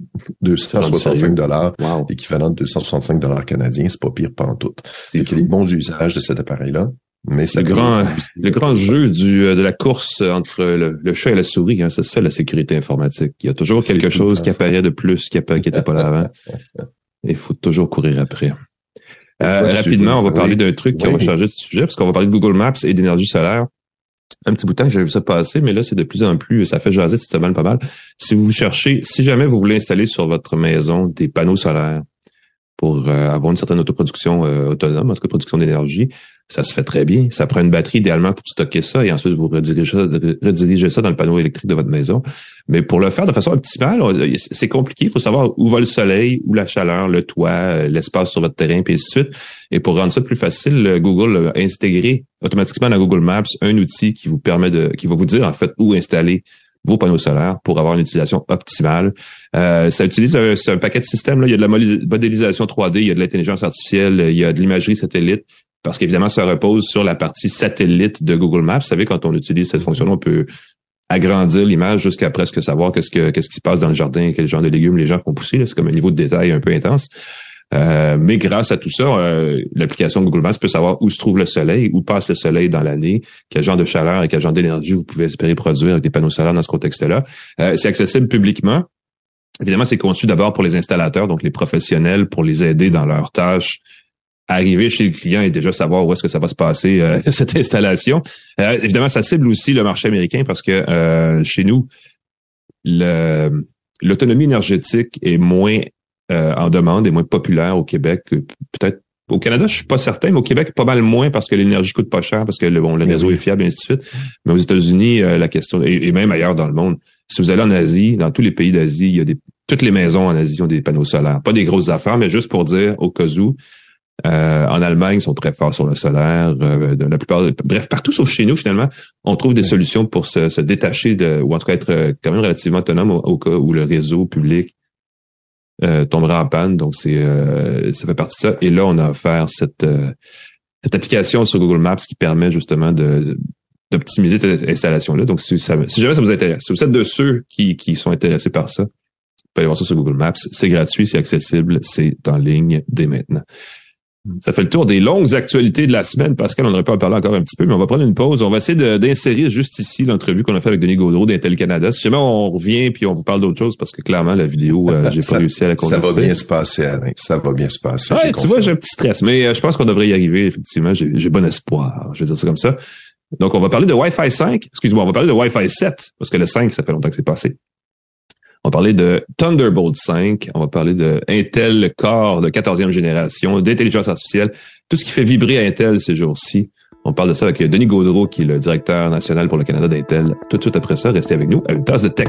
265 dollars, Wow. équivalent de 265 dollars canadiens. C'est pas pire pas en tout. C'est Il y a des bons usages de cet appareil-là. Mais le grand, le grand jeu du, euh, de la course entre le, le chat et la souris, hein, c'est ça la sécurité informatique. Il y a toujours quelque chose qui apparaît de plus qui n'était pas là avant. [laughs] Il faut toujours courir après. Euh, rapidement, on va oui. parler d'un truc, on va Oui. changer de sujet, parce qu'on va parler de Google Maps et d'énergie solaire. Un petit bout de temps que j'avais vu ça passer, mais là, c'est de plus en plus, ça fait jaser cette semaine pas mal. Si vous cherchez, si jamais vous voulez installer sur votre maison des panneaux solaires pour euh, avoir une certaine autoproduction euh, autonome, en tout cas production d'énergie, ça se fait très bien. Ça prend une batterie idéalement pour stocker ça et ensuite vous redirigez ça, dans le panneau électrique de votre maison. Mais pour le faire de façon optimale, c'est compliqué. Il faut savoir où va le soleil, où la chaleur, le toit, euh, l'espace sur votre terrain, puis ainsi de suite. Et pour rendre ça plus facile, Google a intégré automatiquement dans Google Maps un outil qui vous permet de, qui va vous dire en fait où installer vos panneaux solaires pour avoir une utilisation optimale. Euh, ça utilise un, un paquet de systèmes. Là. Il y a de la modélis- modélisation 3D, il y a de l'intelligence artificielle, il y a de l'imagerie satellite, parce qu'évidemment, ça repose sur la partie satellite de Google Maps. Vous savez, quand on utilise cette fonction-là, on peut agrandir l'image jusqu'à presque savoir qu'est-ce que qu'est-ce qui se passe dans le jardin, quel genre de légumes les gens font pousser. C'est comme un niveau de détail un peu intense. Euh, mais grâce à tout ça, euh, l'application Google Maps peut savoir où se trouve le soleil, où passe le soleil dans l'année, quel genre de chaleur et quel genre d'énergie vous pouvez espérer produire avec des panneaux solaires dans ce contexte-là. Euh, c'est accessible publiquement. Évidemment, c'est conçu d'abord pour les installateurs, donc les professionnels, pour les aider dans leurs tâches. Arriver chez le client et déjà savoir où est-ce que ça va se passer, euh, [laughs] cette installation. Euh, évidemment, ça cible aussi le marché américain parce que euh, chez nous, l'autonomie énergétique est moins euh, en demande et moins populaire au Québec. Peut-être au Canada, je suis pas certain, mais au Québec, pas mal moins parce que l'énergie coûte pas cher, parce que le, bon, le Oui, réseau oui. est fiable, et ainsi de suite. Mais aux États-Unis, euh, la question, et, et même ailleurs dans le monde, si vous allez en Asie, dans tous les pays d'Asie, il y a des toutes les maisons en Asie ont des panneaux solaires. Pas des grosses affaires, mais juste pour dire au cas où. Euh, en Allemagne, ils sont très forts sur le solaire. euh, de la plupart, bref, partout sauf chez nous, finalement, on trouve des solutions pour se, se détacher de, ou en tout cas être euh, quand même relativement autonome au, au cas où le réseau public euh, tombera en panne. Donc, c'est euh, ça fait partie de ça. Et là, on a offert cette euh, cette application sur Google Maps qui permet justement de d'optimiser cette installation-là. Donc, si, ça- si jamais ça vous intéresse, si vous êtes de ceux qui, qui sont intéressés par ça, vous pouvez aller voir ça sur Google Maps. C'est gratuit, c'est accessible, c'est en ligne dès maintenant. Ça fait le tour des longues actualités de la semaine. Pascal, on aurait pu en parler encore un petit peu, mais on va prendre une pause. On va essayer d'insérer juste ici l'entrevue qu'on a fait avec Denis Gaudreau d'Intel Canada. Si jamais on revient puis on vous parle d'autre chose, parce que clairement, la vidéo, euh, j'ai pas Ça- réussi à la Ça convertir. va bien se passer, Alain. Ça va bien se passer. Ouais, tu vois, j'ai un petit stress, mais euh, je pense qu'on devrait y arriver, effectivement. J'ai j'ai bon espoir, je vais dire ça comme ça. Donc, on va parler de Wi-Fi 5. Excuse-moi, on va parler de Wi-Fi 7, parce que le 5, ça fait longtemps que c'est passé. On va parler de Thunderbolt 5. On va parler de Intel Core de 14e génération, d'intelligence artificielle, tout ce qui fait vibrer Intel ces jours-ci. On parle de ça avec Denis Gaudreau, qui est le directeur national pour le Canada d'Intel. Tout de suite après ça, restez avec nous à une tasse de tech.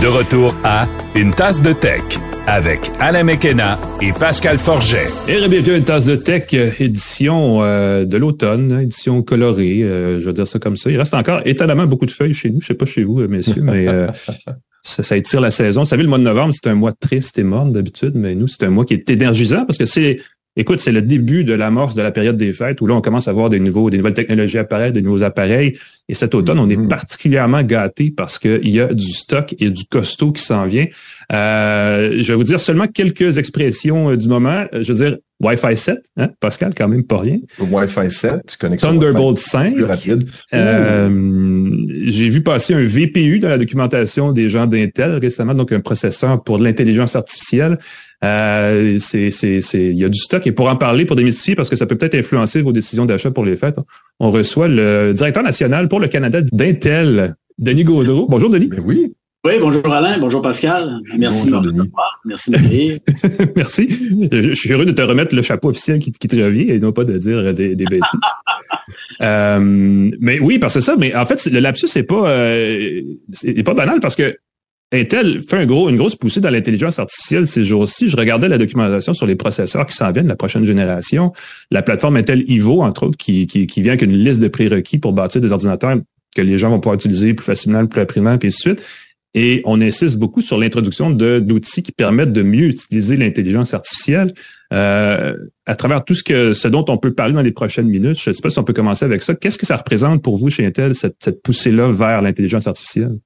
De retour à Une tasse de tech avec Alain Mekena et Pascal Forget. Et bienvenue à une tasse de tech, euh, édition euh, de l'automne, édition colorée, euh, je vais dire ça comme ça. Il reste encore étonnamment beaucoup de feuilles chez nous. Je sais pas chez vous, euh, messieurs, mais euh, [laughs] ça, ça étire la saison. Vous savez, le mois de novembre, c'est un mois triste et morne d'habitude, mais nous, c'est un mois qui est énergisant parce que c'est, écoute, c'est le début de l'amorce de la période des fêtes où là, on commence à voir des nouveaux, des nouvelles technologies apparaître, des nouveaux appareils. Et cet automne, on est Mhm. particulièrement gâtés parce qu'il y a du stock et du costaud qui s'en vient. Euh, je vais vous dire seulement quelques expressions euh, du moment. Euh, Je veux dire, Wi-Fi 7, hein, Pascal, quand même pas rien. Wi-Fi 7, connexion Thunderbolt Wi-Fi 5. plus rapide. Euh, J'ai vu passer un VPU dans la documentation des gens d'Intel récemment, donc un processeur pour l'intelligence artificielle. Euh, c'est, c'est, c'est, il y a du stock et pour en parler, pour démystifier, parce que ça peut peut-être influencer vos décisions d'achat pour les fêtes, on reçoit le directeur national pour le Canada d'Intel, Denis Gaudreau. Bonjour Denis. Ben oui. Oui, bonjour Alain, bonjour Pascal. Merci Bonjour, de recevoir. Merci de m'accueillir. [laughs] Merci. Je, je suis heureux de te remettre le chapeau officiel qui, qui te revient et non pas de dire des, des bêtises. [laughs] Euh, mais oui, parce que ça, mais en fait, le lapsus, c'est pas, euh, c'est pas banal parce que Intel fait un une grosse poussée dans l'intelligence artificielle ces jours-ci. Je regardais la documentation sur les processeurs qui s'en viennent, la prochaine génération. La plateforme Intel Ivo, entre autres, qui, vient avec une liste de prérequis pour bâtir des ordinateurs que les gens vont pouvoir utiliser plus facilement, plus rapidement, puis de suite. Et on insiste beaucoup sur l'introduction d'outils qui permettent de mieux utiliser l'intelligence artificielle euh, à travers tout ce que ce dont on peut parler dans les prochaines minutes. Je ne sais pas si on peut commencer avec ça. Qu'est-ce que ça représente pour vous chez Intel, cette, cette poussée-là vers l'intelligence artificielle?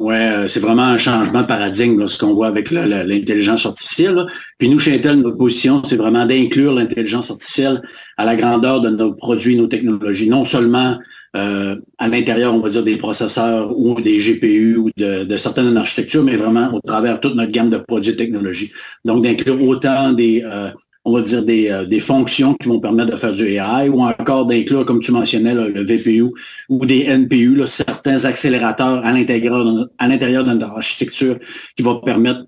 Ouais, euh, c'est vraiment un changement paradigme, là, ce qu'on voit avec l'intelligence artificielle. Puis nous, chez Intel, notre position, c'est vraiment d'inclure l'intelligence artificielle à la grandeur de nos produits, nos technologies. Non seulement euh, à l'intérieur, on va dire, des processeurs ou des GPU ou de, de certaines architectures, mais vraiment au travers toute notre gamme de produits et technologies. Donc, d'inclure autant des, euh, on va dire, des, euh, des fonctions qui vont permettre de faire du AI ou encore d'inclure, comme tu mentionnais, là, le VPU ou des NPU, là, certains accélérateurs à l'intérieur de, notre architecture qui vont permettre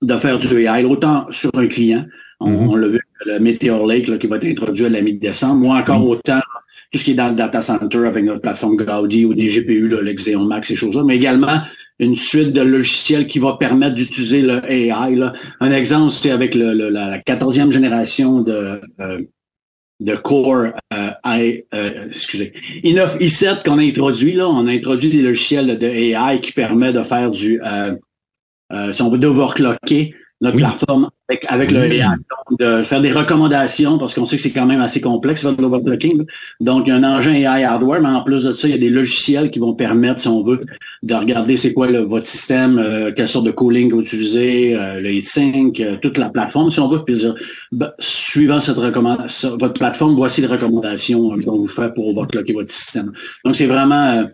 de faire du AI, autant sur un client, on, Mhm. on l'a vu, le Meteor Lake là, qui va être introduit à la mi-décembre, ou encore autant tout ce qui est dans le data center avec notre plateforme Gaudi ou des GPU, là, le Xeon Max, ces choses-là, mais également une suite de logiciels qui va permettre d'utiliser le AI. Là. Un exemple, c'est avec le, le- la, 14e génération de, euh, de Core euh, I, euh, excusez, i9, i7 qu'on a introduit. Là, on a introduit des logiciels de AI qui permet de faire du, euh, euh, si on veut, d'overclocker notre Oui. plateforme avec, avec le AI. Donc, de faire des recommandations, parce qu'on sait que c'est quand même assez complexe faire de l'overclocking. Donc, il y a un engin AI hardware, mais en plus de ça, il y a des logiciels qui vont permettre, si on veut, de regarder c'est quoi le- votre système, euh, quelle sorte de cooling vous utilisez, euh, le heatsink, euh, toute la plateforme, si on veut, puis dire, ben, suivant cette recommandation, votre plateforme, voici les recommandations euh, qu'on vous fait pour overclocker votre système. Donc, c'est vraiment euh,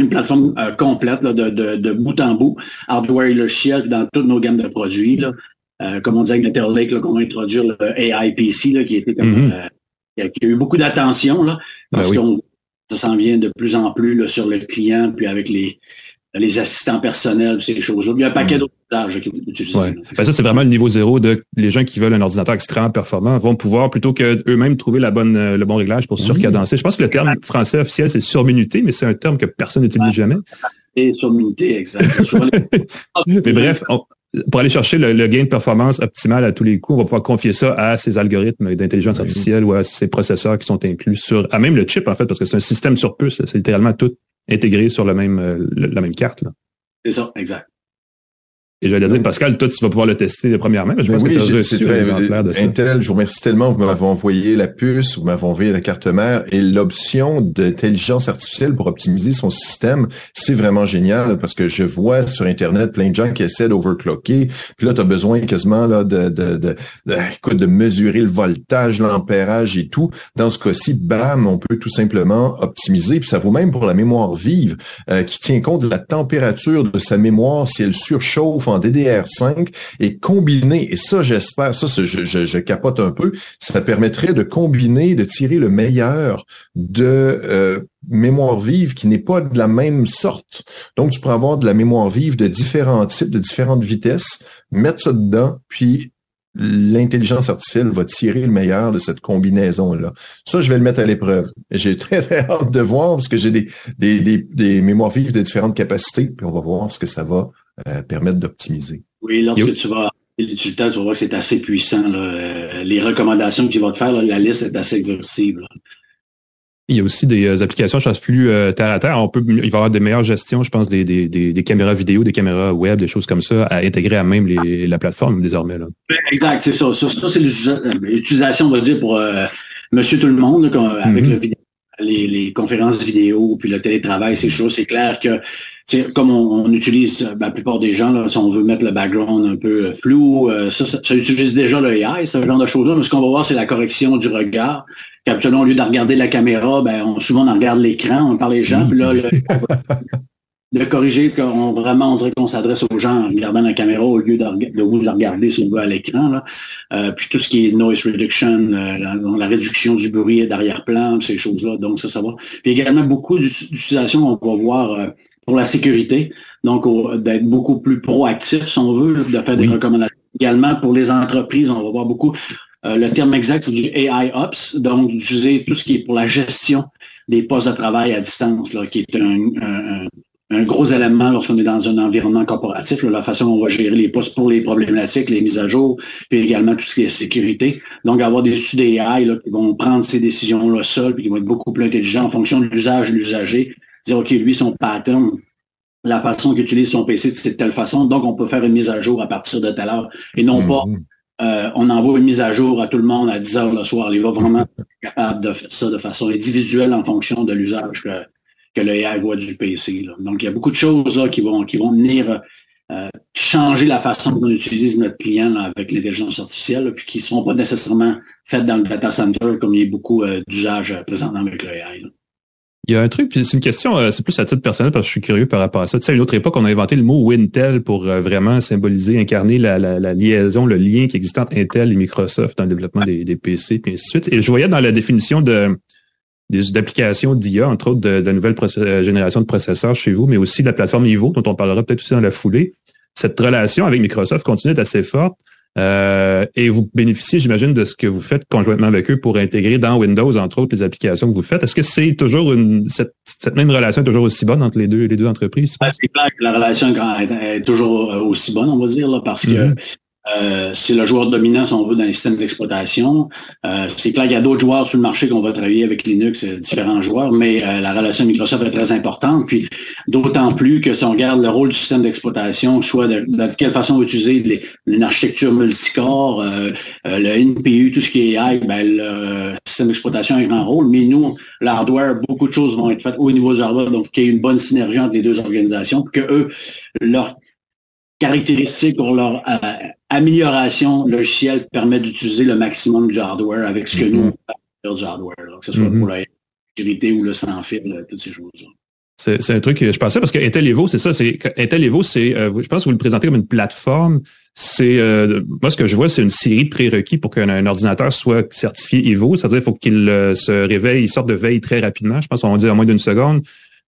une plateforme euh, complète là, de, de, de bout en bout, hardware et logiciel dans toutes nos gammes de produits. Là. Euh, comme on dit avec Meteor Lake, là, qu'on va introduire le AI PC, là, qui était comme Mhm. euh, qui a, eu beaucoup d'attention, là, parce Ben oui. qu'on ça s'en vient de plus en plus là, sur le client, puis avec les, les assistants personnels, ces choses-là. Il y a un paquet d'autres Ouais. Ben ça, c'est vraiment le niveau zéro de les gens qui veulent un ordinateur extrêmement performant vont pouvoir, plutôt que eux-mêmes trouver la bonne, euh, le bon réglage pour surcadencer. Je pense que le terme français officiel, c'est surminuté, mais c'est un terme que personne n'utilise jamais. Et [laughs] sur l'unité, exact. Mais bref, on- pour aller chercher le, le gain de performance optimal à tous les coups, on va pouvoir confier ça à ces algorithmes d'intelligence artificielle ou à ces processeurs qui sont inclus sur, à même le chip en fait, parce que c'est un système sur puce. C'est littéralement tout intégré sur le même, euh, le- la même carte. C'est ça, exact. Et j'allais dire, Pascal, toi, tu vas pouvoir le tester de première main. mais Je Ben pense oui, que tu as reçu un très- exemplaire de ça. Intel, je vous remercie tellement. Vous m'avez envoyé la puce, vous m'avez envoyé la carte mère et l'option d'intelligence artificielle pour optimiser son système. C'est vraiment génial parce que je vois sur Internet plein de gens qui essaient d'overclocker. Puis là, tu as besoin quasiment là, de, de, de, de, écoute, de mesurer le voltage, l'ampérage et tout. Dans ce cas-ci, bam, on peut tout simplement optimiser. Puis ça vaut même pour la mémoire vive euh, qui tient compte de la température de sa mémoire si elle surchauffe en DDR5 et combiner, et ça j'espère, ça je, capote un peu, ça permettrait de combiner, de tirer le meilleur de euh, mémoire vive qui n'est pas de la même sorte. Donc tu pourrais avoir de la mémoire vive de différents types, de différentes vitesses, mettre ça dedans, puis l'intelligence artificielle va tirer le meilleur de cette combinaison-là. Ça, je vais le mettre à l'épreuve. J'ai très, très hâte de voir parce que j'ai des, des, des, des mémoires vives de différentes capacités, puis on va voir ce que ça va euh, permettre d'optimiser. Oui, lorsque tu vas l'utilitaire, tu vas voir que c'est assez puissant. là. Euh, les recommandations qu'il va te faire, là, la liste est assez exhaustive. là. Il y a aussi des euh, applications, je pense, plus euh, terre à terre. On peut, il va y avoir des meilleures gestions, je pense, des, des, des, des caméras vidéo, des caméras web, des choses comme ça, à intégrer à même les, la plateforme désormais. Là. Exact, c'est ça. Ça, ça, c'est l'utilisation, on va dire, pour euh, monsieur tout le monde, là, avec Mhm. le les, les, conférences vidéo, puis le télétravail, ces choses, c'est clair que comme on, utilise ben, la plupart des gens, là, si on veut mettre le background un peu flou, ça, ça, utilise déjà le AI, ce genre de choses-là. Mais ce qu'on va voir, c'est la correction du regard. Qu'habituellement, au lieu de regarder la caméra, ben, on, souvent on regarde l'écran, on parle les gens, puis là, le, [laughs] de corriger qu'on vraiment on dirait qu'on s'adresse aux gens en regardant la caméra au lieu de, de vous regarder si vous à l'écran. Euh, puis tout ce qui est noise reduction, euh, la, réduction du bruit d'arrière-plan, ces choses-là. Donc ça, ça va. Puis également beaucoup d'utilisation, on va voir euh, pour la sécurité. Donc d'être beaucoup plus proactif, si on veut, de faire des recommandations. Également pour les entreprises, on va voir beaucoup. le terme exact, c'est du AI Ops, donc d'utiliser tout ce qui est pour la gestion des postes de travail à distance, là, qui est un un gros élément lorsqu'on est dans un environnement corporatif, la façon dont on va gérer les postes pour les problématiques, les mises à jour, puis également tout ce qui est sécurité. Donc, avoir des études AI là, qui vont prendre ces décisions-là seuls, puis qui vont être beaucoup plus intelligents en fonction de l'usage de l'usager. Dire, OK, lui, son pattern, la façon qu'il utilise son PC, c'est de telle façon, donc on peut faire une mise à jour à partir de telle heure. Et non pas, mm-hmm. euh, on envoie une mise à jour à tout le monde à 10 heures le soir. Il va vraiment être capable de faire ça de façon individuelle en fonction de l'usage que, que le voit du PC. Donc, il y a beaucoup de choses là, qui, vont, qui vont venir euh, changer la façon dont on utilise notre client avec l'intelligence artificielle, puis qui ne seront pas nécessairement faites dans le data center comme il y a beaucoup euh, d'usages euh, présentement avec le Il y a un truc, puis c'est une question, c'est plus à titre personnel parce que je suis curieux par rapport à ça. Tu sais, à une autre époque, on a inventé le mot Wintel pour vraiment symboliser, incarner la, liaison, le lien qui existe entre Intel et Microsoft dans le développement des, des PC, puis ainsi de suite. Et je voyais dans la définition de d'applications d'IA, entre autres de, de nouvelles euh, générations de processeurs chez vous, mais aussi de la plateforme Ivo, dont on parlera peut-être aussi dans la foulée. Cette relation avec Microsoft continue d'être assez forte. Euh, et vous bénéficiez, j'imagine, de ce que vous faites conjointement avec eux pour intégrer dans Windows, entre autres, les applications que vous faites. Est-ce que c'est toujours une cette, cette, même relation est toujours aussi bonne entre les deux les deux entreprises? c'est clair que la relation est toujours aussi bonne, on va dire, là, parce que mm-hmm. Euh, c'est le joueur dominant, si on veut, dans les systèmes d'exploitation. Euh, c'est clair qu'il y a d'autres joueurs sur le marché qu'on va travailler avec Linux, euh, différents joueurs, mais la relation Microsoft est très importante. Puis d'autant plus que si on regarde le rôle du système d'exploitation, soit de, quelle façon on utiliser une architecture multicore, le NPU, tout ce qui est AI, ben, le système d'exploitation a un grand rôle. Mais nous, l'hardware, beaucoup de choses vont être faites au niveau du hardware, donc qu'il y ait une bonne synergie entre les deux organisations, que eux, leur caractéristiques pour leur euh, amélioration logicielle permet d'utiliser le maximum du hardware avec ce que nous, mm-hmm. on fait du hardware, que ce soit mm-hmm. pour la sécurité ou le sans fil, toutes ces choses-là. C'est un truc que je pensais parce que Intel Evo, c'est ça. C'est Intel Evo, c'est, euh, je pense que vous le présentez comme une plateforme. C'est euh, moi ce que je vois, c'est une série de prérequis pour qu'un ordinateur soit certifié Evo. C'est-à-dire qu'il faut qu'il se réveille, il sorte de veille très rapidement. Je pense qu'on dit en moins d'une seconde.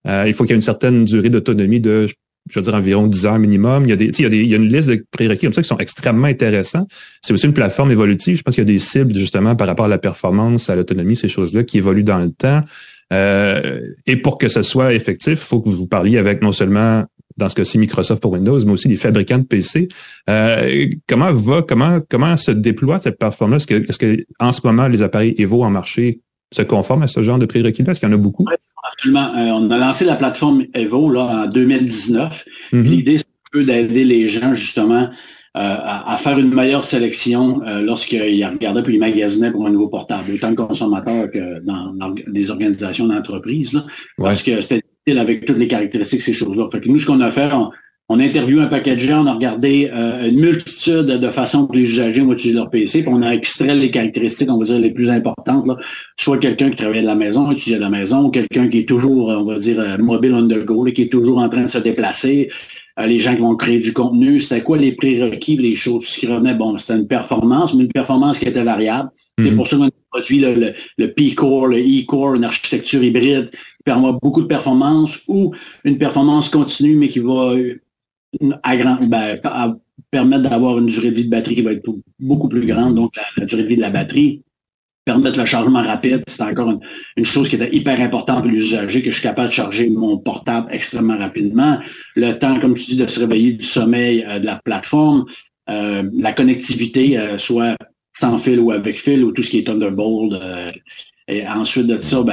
il faut qu'il y ait une certaine durée d'autonomie de, je veux dire, environ 10 heures minimum. Il y a, des, il y a, des, il y a une liste de prérequis comme ça qui sont extrêmement intéressants. C'est aussi une plateforme évolutive. Je pense qu'il y a des cibles justement par rapport à la performance, à l'autonomie, ces choses-là qui évoluent dans le temps. Euh, et pour que ce soit effectif, il faut que vous parliez avec non seulement dans ce cas-ci Microsoft pour Windows, mais aussi les fabricants de PC. Euh, comment va, comment, comment se déploie cette plateforme-là? Est-ce que, est-ce que en ce moment, les appareils Evo en marché se conforment à ce genre de prérequis-là? Est-ce qu'il y en a beaucoup? absolument. Euh, on a lancé la plateforme Evo là, en 2019. Mm-hmm. L'idée, c'est un peu d'aider les gens justement euh, à, faire une meilleure sélection euh, lorsqu'ils regardaient puis ils magasinaient pour un nouveau portable, autant consommateur que dans, des organisations d'entreprise. Parce que c'était difficile avec toutes les caractéristiques, ces choses-là. Fait que nous, ce qu'on a fait, on a interviewé un paquet de gens, on a regardé euh, une multitude de façons que les usagers vont utiliser leur PC, puis on a extrait les caractéristiques, on va dire, les plus importantes. Là. Soit quelqu'un qui travaille de la maison, utilise de la maison, quelqu'un qui est toujours, on va dire, euh, mobile on the go, qui est toujours en train de se déplacer, euh, les gens qui vont créer du contenu, c'était quoi les prérequis, les choses qui revenaient, bon, c'était une performance, mais une performance qui était variable. C'est mhm. pour ça qu'on a produit le, le P-Core, le E-Core, une architecture hybride qui permet beaucoup de performance ou une performance continue, mais qui va à grand, ben, permettre d'avoir une durée de vie de batterie qui va être beaucoup plus grande, donc la, durée de vie de la batterie, permettre le chargement rapide, c'est encore une, chose qui est hyper importante pour l'usager, que je suis capable de charger mon portable extrêmement rapidement. Le temps, comme tu dis, de se réveiller du sommeil euh, de la plateforme, euh, la connectivité, euh, soit sans fil ou avec fil, ou tout ce qui est Thunderbolt, Et ensuite de ça, ben,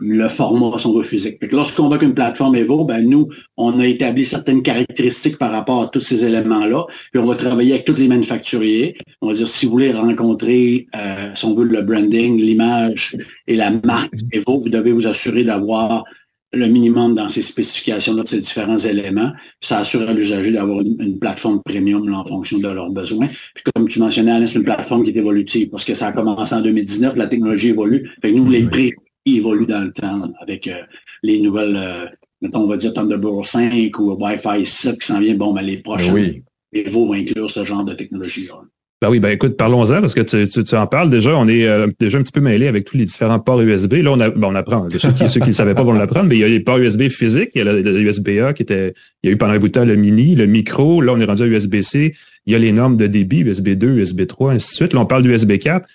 le format, son physique. Lorsqu'on va qu'une plateforme Evo, ben, nous, on a établi certaines caractéristiques par rapport à tous ces éléments-là. Puis on va travailler avec tous les manufacturiers. On va dire, si vous voulez rencontrer, euh, si on veut, le branding, l'image et la marque Evo, vous devez vous assurer d'avoir le minimum dans ces spécifications de ces différents éléments. ça assure à l'usager d'avoir une, plateforme premium en fonction de leurs besoins. Puis comme tu mentionnais, c'est une plateforme qui est évolutive parce que ça a commencé en 2019, la technologie évolue. Fait nous, les prix évoluent dans le temps avec euh, les nouvelles, euh, mettons, on va dire Thunderbird 5 ou Wi-Fi 7 qui s'en vient. Bon, ben, les prochains oui. vont inclure ce genre de technologie-là. Ben oui, ben écoute, parlons-en parce que tu, tu, en parles. Déjà, on est euh, déjà un petit peu mêlé avec tous les différents ports USB. Là, on, a, ben, on apprend. Ceux qui ceux qui ne savaient pas vont l'apprendre, mais il y a les ports USB physiques. Il y a le, USB-A qui était. Il y a eu pendant un bout de temps le mini, le micro. Là, on est rendu à USB-C. Il y a les normes de débit, USB 2, USB 3, ainsi de suite. Là, on parle d'USB 4.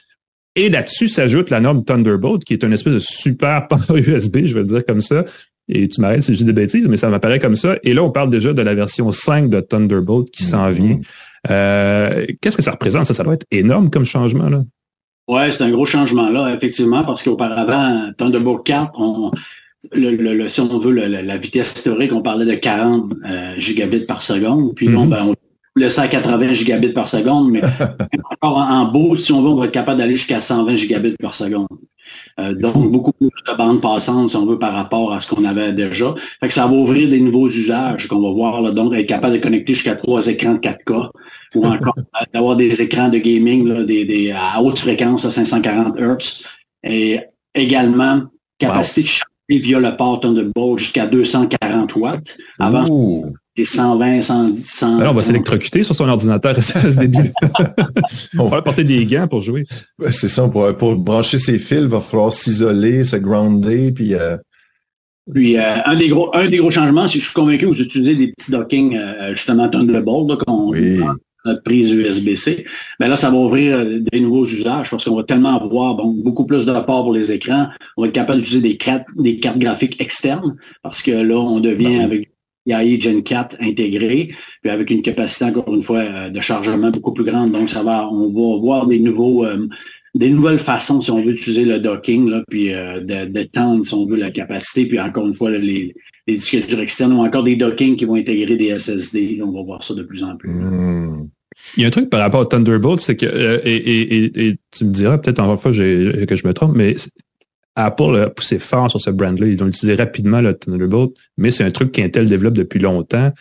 Et là-dessus s'ajoute la norme Thunderbolt, qui est une espèce de super [laughs] port USB, je vais le dire comme ça. Et tu m'arrêtes si je dis des bêtises, mais ça m'apparaît comme ça. Et là, on parle déjà de la version 5 de Thunderbolt qui s'en mm-hmm. vient. Euh, qu'est-ce que ça représente? Ça, ça doit être énorme comme changement, là. Ouais, c'est un gros changement, là, effectivement, parce qu'auparavant, Thunderbolt 4, on, le, le, si on veut, la vitesse théorique, on parlait de 40 euh, gigabits par seconde. Puis mm ben, on laissait à 80 gigabits par seconde, mais [laughs] encore en, beau, si on veut, on va être capable d'aller jusqu'à 120 gigabits par seconde. Euh, donc, beaucoup plus de bandes passantes, si on veut, par rapport à ce qu'on avait déjà. Fait que ça va ouvrir des nouveaux usages qu'on va voir, là, donc être capable de connecter jusqu'à trois écrans de 4K ou encore [laughs] d'avoir des écrans de gaming là, des, des, à haute fréquence à 540 Hz et également capacité de charger via le port Thunderbolt jusqu'à 240 watts. Avant, des 120, 110, 100. Alors, on va s'électrocuter sur son ordinateur SSD. débile. [laughs] on va porter des gants pour jouer. c'est ça, pour, pour brancher ses fils, il va falloir s'isoler, se grounder, puis... Euh... Puis euh, un des gros un des gros changements, si je suis convaincu, vous utilisez des petits docking euh, justement Thunderbolt, qu'on oui. notre prise USB-C. Mais ben là, ça va ouvrir euh, des nouveaux usages parce qu'on va tellement avoir bon, beaucoup plus de ports pour les écrans. On va être capable d'utiliser des cartes, des cartes graphiques externes parce que là, on devient ben avec AI Gen 4 intégré, puis avec une capacité, encore une fois, euh, de chargement beaucoup plus grande. Donc, ça va, on va voir des nouveaux, euh, des nouvelles façons, si on veut, utiliser le docking, là, puis euh, d'étendre, si on veut, la capacité. Puis encore une fois, les, les disques durs externes ou encore des dockings qui vont intégrer des SSD. on va voir ça de plus en plus. Hmm. Il y a un truc par rapport au Thunderbolt, c'est que, et, et, et, tu me diras peut-être en fois que je me trompe, mais Apple a poussé fort sur ce brand-là. Ils ont utilisé rapidement le Thunderbolt, mais c'est un truc qu'Intel développe depuis longtemps.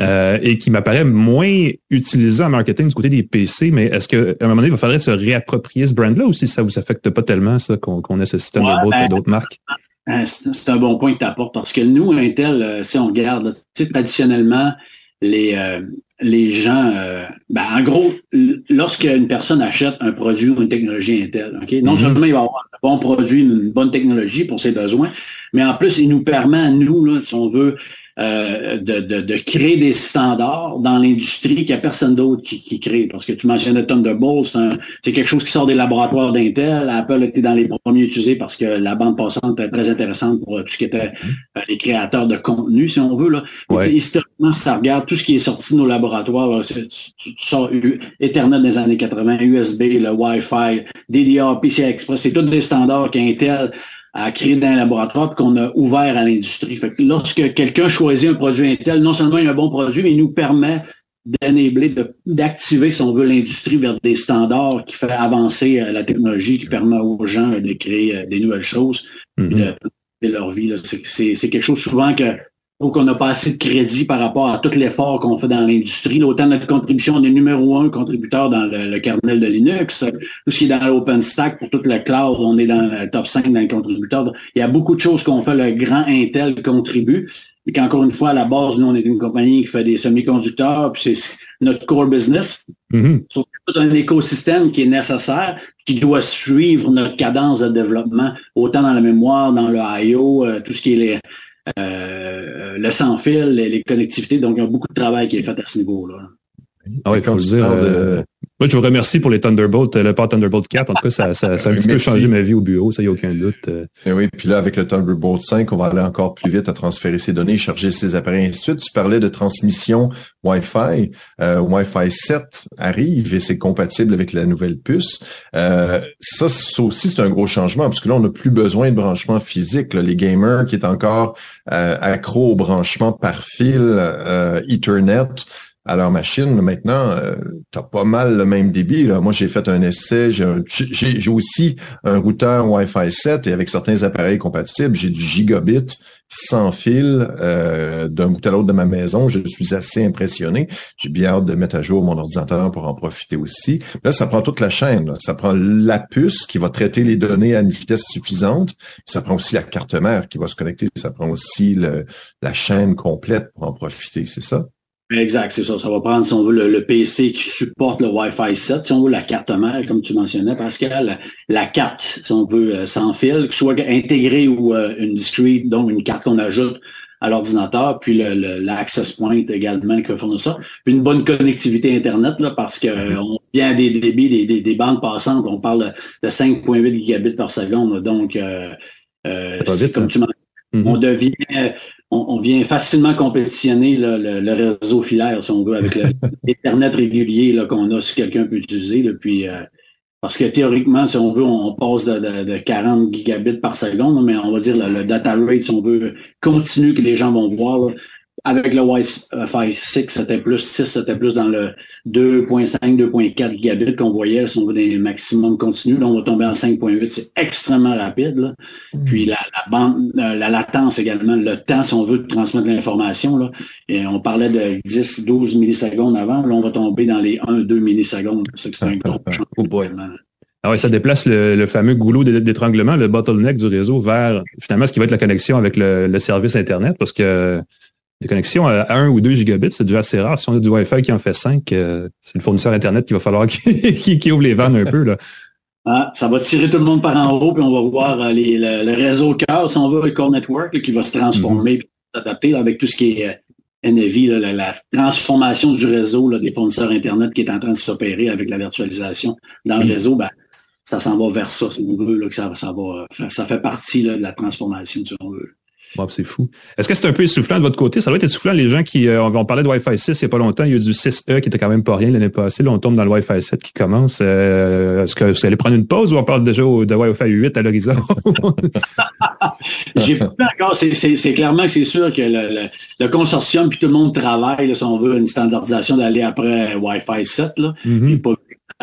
Euh, et qui m'apparaît moins utilisé en marketing du côté des PC, mais est-ce qu'à un moment donné, il va falloir se réapproprier ce brand-là ou si ça vous affecte pas tellement ça qu'on ait ce système de ben, d'autres marques? Euh, c'est un bon point que tu apportes parce que nous, Intel, euh, si on regarde traditionnellement, les, les gens, euh, ben, en gros, lorsqu'une personne achète un produit ou une technologie Intel, ok, non mm-hmm. seulement il va avoir un bon produit, une bonne technologie pour ses besoins, mais en plus, il nous permet à nous, là, si on veut, euh, de, de, de, créer des standards dans l'industrie qu'il n'y a personne d'autre qui, qui, crée. Parce que tu mentionnais Thunderbolt, c'est quelque chose qui sort des laboratoires d'Intel. Apple était dans les premiers utilisés parce que la bande passante était très intéressante pour tout ce qui était euh, les créateurs de contenu, si on veut. Là. Historiquement, si tu regardes tout ce qui est sorti de nos laboratoires, tu, sors Ethernet des années 80, USB, le Wi-Fi, DDR, PCI Express, c'est tous des standards qu'Intel à créer dans un laboratoire qu'on a ouvert à l'industrie. Fait que lorsque quelqu'un choisit un produit Intel, non seulement il y a un bon produit, mais il nous permet d'enabler, d'activer, si on veut, l'industrie vers des standards qui fait avancer euh, la technologie, qui permet aux gens de créer euh, des nouvelles choses, mm-hmm. de, leur vie. C'est quelque chose souvent que donc, on n'a pas assez de crédit par rapport à tout l'effort qu'on fait dans l'industrie. Autant notre contribution, on est numéro un contributeur dans le, kernel de Linux. Tout ce qui est dans l'OpenStack pour toute le cloud, on est dans le top 5 dans le contributeur. Il y a beaucoup de choses qu'on fait. Le grand Intel contribue. Et qu'encore une fois, à la base, nous, on est une compagnie qui fait des semi-conducteurs, puis c'est notre core business. Mm-hmm. C'est tout un écosystème qui est nécessaire, qui doit suivre notre cadence de développement, autant dans la mémoire, dans le I.O., euh, tout ce qui est les, euh, le sans-fil, les, connectivités. Donc, il y a beaucoup de travail qui est fait à ce niveau-là. Ah oui, faut le dire. Euh, Moi, je vous remercie pour les Thunderbolt, le port Thunderbolt 4. En tout cas, ça, ça, ça a un [laughs] petit peu changé ma vie au bureau, ça, il n'y a aucun doute. Et eh oui, puis là, avec le Thunderbolt 5, on va aller encore plus vite à transférer ces données, charger ces appareils, ainsi de suite. Tu parlais de transmission Wi-Fi. Euh, Wi-Fi 7 arrive et c'est compatible avec la nouvelle puce. Euh, ça, ça aussi, c'est un gros changement, parce que là, on n'a plus besoin de branchement physique. Les gamers qui est encore euh, accro au branchement par fil euh, Ethernet, à leur machine, maintenant, euh, tu as pas mal le même débit. Là. Moi, j'ai fait un essai, j'ai aussi un routeur Wi-Fi 7 et avec certains appareils compatibles, j'ai du gigabit sans fil euh, d'un bout à l'autre de ma maison. Je suis assez impressionné. J'ai bien hâte de mettre à jour mon ordinateur pour en profiter aussi. Là, ça prend toute la chaîne. Ça prend la puce qui va traiter les données à une vitesse suffisante. Ça prend aussi la carte mère qui va se connecter. Ça prend aussi le, la chaîne complète pour en profiter. C'est ça? Exact, c'est ça. Ça va prendre, si on veut, le, PC qui supporte le Wi-Fi 7, si on veut, la carte mère, comme tu mentionnais, Pascal, la, la carte, si on veut, euh, sans fil, que ce soit intégrée ou euh, une discrete, donc une carte qu'on ajoute à l'ordinateur, puis l'access point également qui fournir ça. Une bonne connectivité Internet, là, parce que mm-hmm. on vient des débits, des, des, bandes passantes, on parle de 5.8 gigabits par seconde, donc euh, comme tu mentionnais, Mm-hmm. On devient, on, vient facilement compétitionner le, réseau filaire, si on veut, avec l'Internet [laughs] régulier qu'on a, si quelqu'un peut utiliser. depuis euh, parce que théoriquement, si on veut, on, passe de, 40 gigabits par seconde, mais on va dire le, le, data rate, si on veut, continue que les gens vont voir. Avec le Wi-Fi 6, c'était plus 6, c'était plus dans le 2.5, 2.4 gigabits qu'on voyait si on veut des maximums continus. Là, on va tomber en 5.8, c'est extrêmement rapide. Là. Mm. Puis la, la, bande, euh, la latence également, le temps, si on veut transmettre l'information, et on parlait de 10, 12 millisecondes avant, là, on va tomber dans les 1, 2 millisecondes. C'est un gros changement. Ah ouais, ça déplace le, fameux goulot d'étranglement, le bottleneck du réseau vers finalement ce qui va être la connexion avec le, le service Internet, parce que des connexions à 1 ou 2 gigabits, c'est déjà assez rare. Si on a du Wi-Fi qui en fait 5, euh, c'est le fournisseur Internet qui va falloir [laughs] qu'il ouvre les vannes un peu. Là. Ah, ça va tirer tout le monde par en haut, puis on va voir euh, les, le, réseau cœur, si on veut, le core network, qui va se transformer, mm s'adapter avec tout ce qui est euh, NAV, la, transformation du réseau là, des fournisseurs Internet qui est en train de s'opérer avec la virtualisation dans le mm. réseau. Ben, ça s'en va vers ça, si on veut, là, que ça, ça, va, ça fait partie là, de la transformation, si on veut c'est fou. Est-ce que c'est un peu essoufflant de votre côté? Ça doit être essoufflant. Les gens qui, euh, on parlait de Wi-Fi 6 il n'y a pas longtemps, il y a du 6E qui était quand même pas rien l'année passée. Là, on tombe dans le Wi-Fi 7 qui commence. Euh, est-ce que vous allez prendre une pause ou on parle déjà de Wi-Fi 8 à l'horizon? [laughs] J'ai pas encore. C'est clairement que c'est sûr que le, le, consortium puis tout le monde travaille, là, si on veut, une standardisation d'aller après Wi-Fi 7. Là. Mm-hmm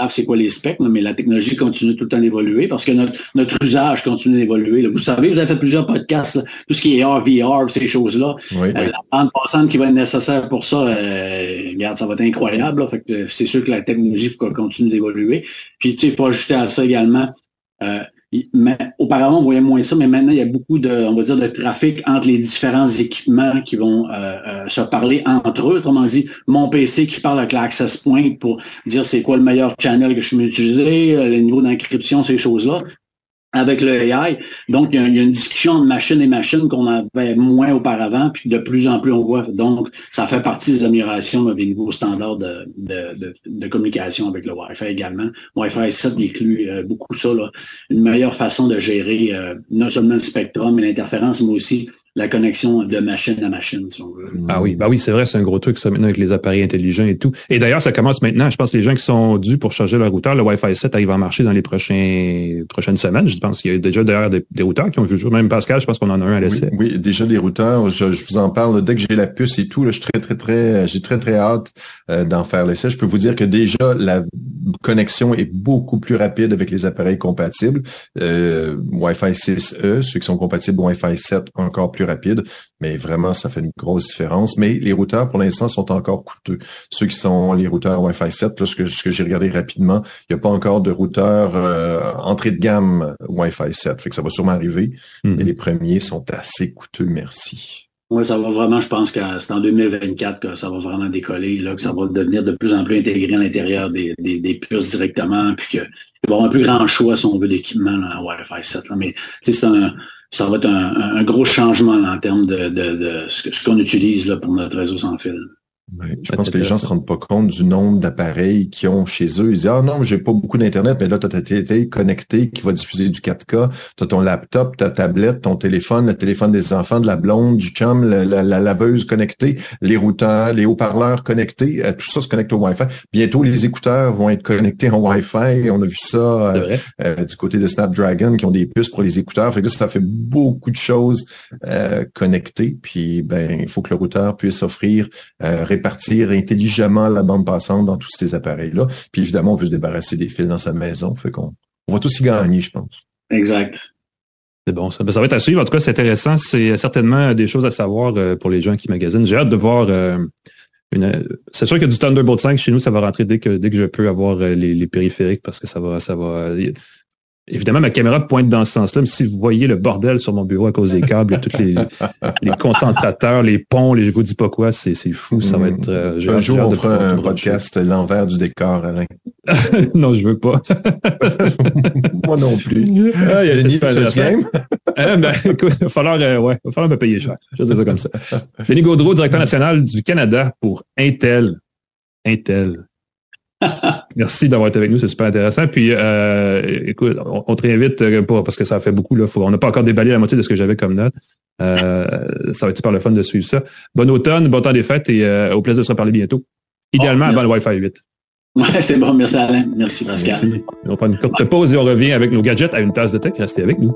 c'est quoi les specs, mais la technologie continue tout le temps d'évoluer parce que notre, notre usage continue d'évoluer. Vous savez, vous avez fait plusieurs podcasts, tout ce qui est AR, VR, ces choses-là. Euh, la bande passante qui va être nécessaire pour ça, euh, regarde, ça va être incroyable. Fait que c'est sûr que la technologie continue d'évoluer. Puis, tu sais, pas ajouter à ça également, euh, mais auparavant, on voyait moins ça, mais maintenant, il y a beaucoup de, on va dire, de trafic entre les différents équipements qui vont euh, euh, se parler entre eux. Autrement dit, mon PC qui parle avec l'access point pour dire c'est quoi le meilleur channel que je peux utiliser, euh, le niveau d'encryption, ces choses-là avec le AI. Donc, il y, a, une discussion de machine et machine qu'on avait moins auparavant, puis de plus en plus on voit. Donc, ça fait partie des améliorations des nouveaux standards de, de, de, communication avec le Wi-Fi également. Wi-Fi 7 inclut euh, beaucoup ça, là. une meilleure façon de gérer euh, non seulement le spectrum et l'interférence, mais aussi la connexion de machine à machine, si on veut. Ah oui, bah oui, c'est vrai, c'est un gros truc ça maintenant avec les appareils intelligents et tout. Et d'ailleurs, ça commence maintenant. Je pense que les gens qui sont dus pour charger leur routeur, le Wi-Fi 7 arrive à marcher dans les prochains prochaines semaines. Je pense qu'il y a déjà d'ailleurs des, routeurs qui ont vu le jour. Même Pascal, je pense qu'on en a un à l'essai. Oui, déjà des routeurs. Je, vous en parle dès que j'ai la puce et tout. Là, je suis très très très, j'ai très très hâte euh, d'en faire l'essai. Je peux vous dire que déjà la connexion est beaucoup plus rapide avec les appareils compatibles. Euh, Wi-Fi 6E, ceux qui sont compatibles Wi-Fi 7 encore plus rapide, mais vraiment, ça fait une grosse différence. Mais les routeurs, pour l'instant, sont encore coûteux. Ceux qui sont les routeurs Wi-Fi 7, là, ce que, ce que j'ai regardé rapidement, il n'y a pas encore de routeur euh, entrée de gamme Wi-Fi 7. Fait que ça va sûrement arriver. Mais mm-hmm. les premiers sont assez coûteux, merci. Oui, ça va vraiment, je pense que c'est en 2024 que ça va vraiment décoller, là, que ça va devenir de plus en plus intégré à l'intérieur des, des, des, puces directement, puis qu'il va y avoir un plus grand choix, si on veut, d'équipement en Wi-Fi 7. Là. Mais c'est un, ça va être un, gros changement en termes de, de, de ce qu'on utilise là, pour notre réseau sans fil. Je pense que les gens se rendent pas compte du nombre d'appareils qu'ils ont chez eux. Ils disent, ah non, j'ai pas beaucoup d'Internet, mais là, tu as ta télé connectée qui va diffuser du 4K, tu as ton laptop, ta tablette, ton téléphone, le téléphone des enfants, de la blonde, du chum, la, laveuse connectée, les routeurs, les haut-parleurs connectés, euh, tout ça se connecte au Wi-Fi. Bientôt, les écouteurs vont être connectés en Wi-Fi. On a vu ça euh, euh, du côté de Snapdragon qui ont des puces pour les écouteurs. Fait que ça fait beaucoup de choses connectées. Puis, ben, il faut que le routeur puisse offrir répartir intelligemment la bande passante dans tous ces appareils-là. Puis évidemment, on veut se débarrasser des fils dans sa maison. Fait qu'on on va tous y gagner, je pense. Exact. C'est bon, ça. Ben, ça va être à suivre. En tout cas, c'est intéressant. C'est certainement des choses à savoir euh, pour les gens qui magasinent. J'ai hâte de voir euh, une. C'est sûr que du Thunderbolt 5 chez nous, ça va rentrer dès que dès que je peux avoir euh, les, les périphériques parce que ça va ça va Évidemment, ma caméra pointe dans ce sens-là, mais si vous voyez le bordel sur mon bureau à cause des câbles et tous les, [laughs] les concentrateurs, les ponts, les je vous dis pas quoi, c'est, c'est fou, ça va être... Euh, un jour, on fera un podcast l'envers du décor, Alain. [laughs] non, je veux pas. [laughs] Moi non plus. Ah, il y a Denis, ah, ben, écoute, il va falloir, euh, ouais, va falloir me payer cher. Je vais dire ça comme ça. Denis Gaudreau, directeur national du Canada pour Intel. Intel. Merci d'avoir été avec nous, c'est super intéressant. Puis, euh, écoute, on, te réinvite euh, pas parce que ça fait beaucoup. Là, on n'a pas encore déballé la moitié de ce que j'avais comme note. Euh, ça va être super le fun de suivre ça. Bon automne, bon temps des fêtes et au plaisir de se reparler bientôt. Idéalement avant le Wi-Fi 8. Ouais, c'est bon. Merci Alain. Merci Pascal. Merci. On prend une courte pause et on revient avec nos gadgets à une tasse de tech. Restez avec nous.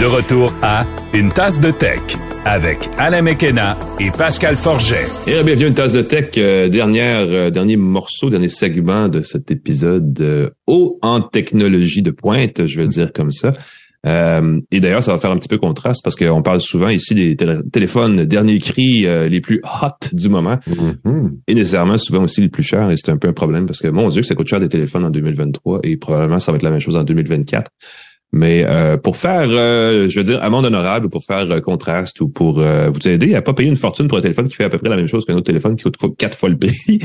De retour à Une tasse de tech avec Alain Mekena et Pascal Forget. Et bienvenue à Une tasse de tech, euh, dernière, euh, dernier morceau, dernier segment de cet épisode euh, haut en technologie de pointe, je vais le dire comme ça. et d'ailleurs, ça va faire un petit peu contraste parce qu'on parle souvent ici des téléphones dernier cri les plus hot du moment mm-hmm. et nécessairement souvent aussi les plus chers. Et c'est un peu un problème parce que mon Dieu, ça coûte cher des téléphones en 2023 et probablement ça va être la même chose en 2024. Mais euh, pour faire, euh, je veux dire, amende honorable, pour faire euh, contraste ou pour vous aider à pas payer une fortune pour un téléphone qui fait à peu près la même chose qu'un autre téléphone qui coûte quatre fois le prix,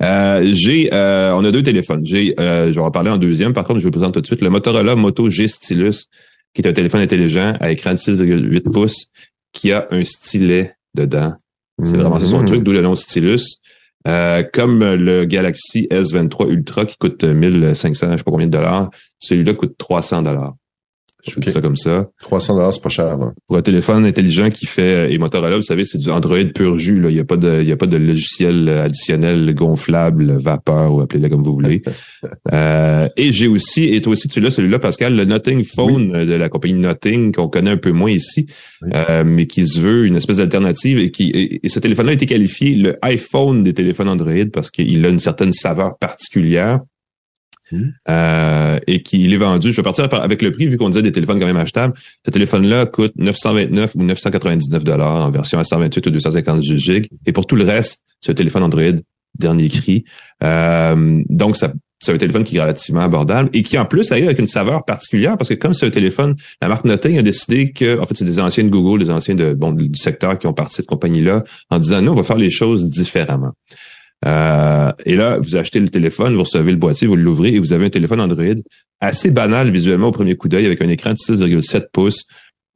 [laughs] j'ai, on a deux téléphones. J'ai, je vais en parler en deuxième. Par contre, je vous présente tout de suite le Motorola Moto G Stylus, qui est un téléphone intelligent à écran de 6,8 pouces, qui a un stylet dedans. C'est vraiment ça son truc, d'où le nom Stylus. comme le Galaxy S23 Ultra qui coûte 1500, je sais pas combien de dollars, celui-là coûte 300 dollars. Je fais ça comme ça. 300 dollars, c'est pas cher. Pour un téléphone intelligent qui fait et Motorola, vous savez, c'est du Android pur jus. Là. Il n'y a pas de, il y a pas de logiciel additionnel gonflable, vapeur ou appelez-le comme vous voulez. [laughs] euh, et j'ai aussi, et toi aussi tu l'as celui-là, Pascal, le Nothing Phone de la compagnie Nothing qu'on connaît un peu moins ici, euh, mais qui se veut une espèce d'alternative et qui et, ce téléphone-là a été qualifié le iPhone des téléphones Android parce qu'il a une certaine saveur particulière. Euh, et qu'il est vendu. Je vais partir avec le prix vu qu'on disait des téléphones quand même achetables. Ce téléphone-là coûte 929 ou 999 dollars en version à 128 ou 250 GB. Et pour tout le reste, c'est un téléphone Android dernier cri. Euh, donc ça c'est un téléphone qui est relativement abordable et qui en plus arrive avec une saveur particulière parce que comme c'est un téléphone, la marque Nothing a décidé que, en fait, c'est des anciens de Google, des anciens de, bon, du secteur qui ont parti de cette compagnie-là en disant, nous, on va faire les choses différemment. Euh, et là, vous achetez le téléphone, vous recevez le boîtier, vous l'ouvrez et vous avez un téléphone Android assez banal visuellement au premier coup d'œil avec un écran de 6,7 pouces,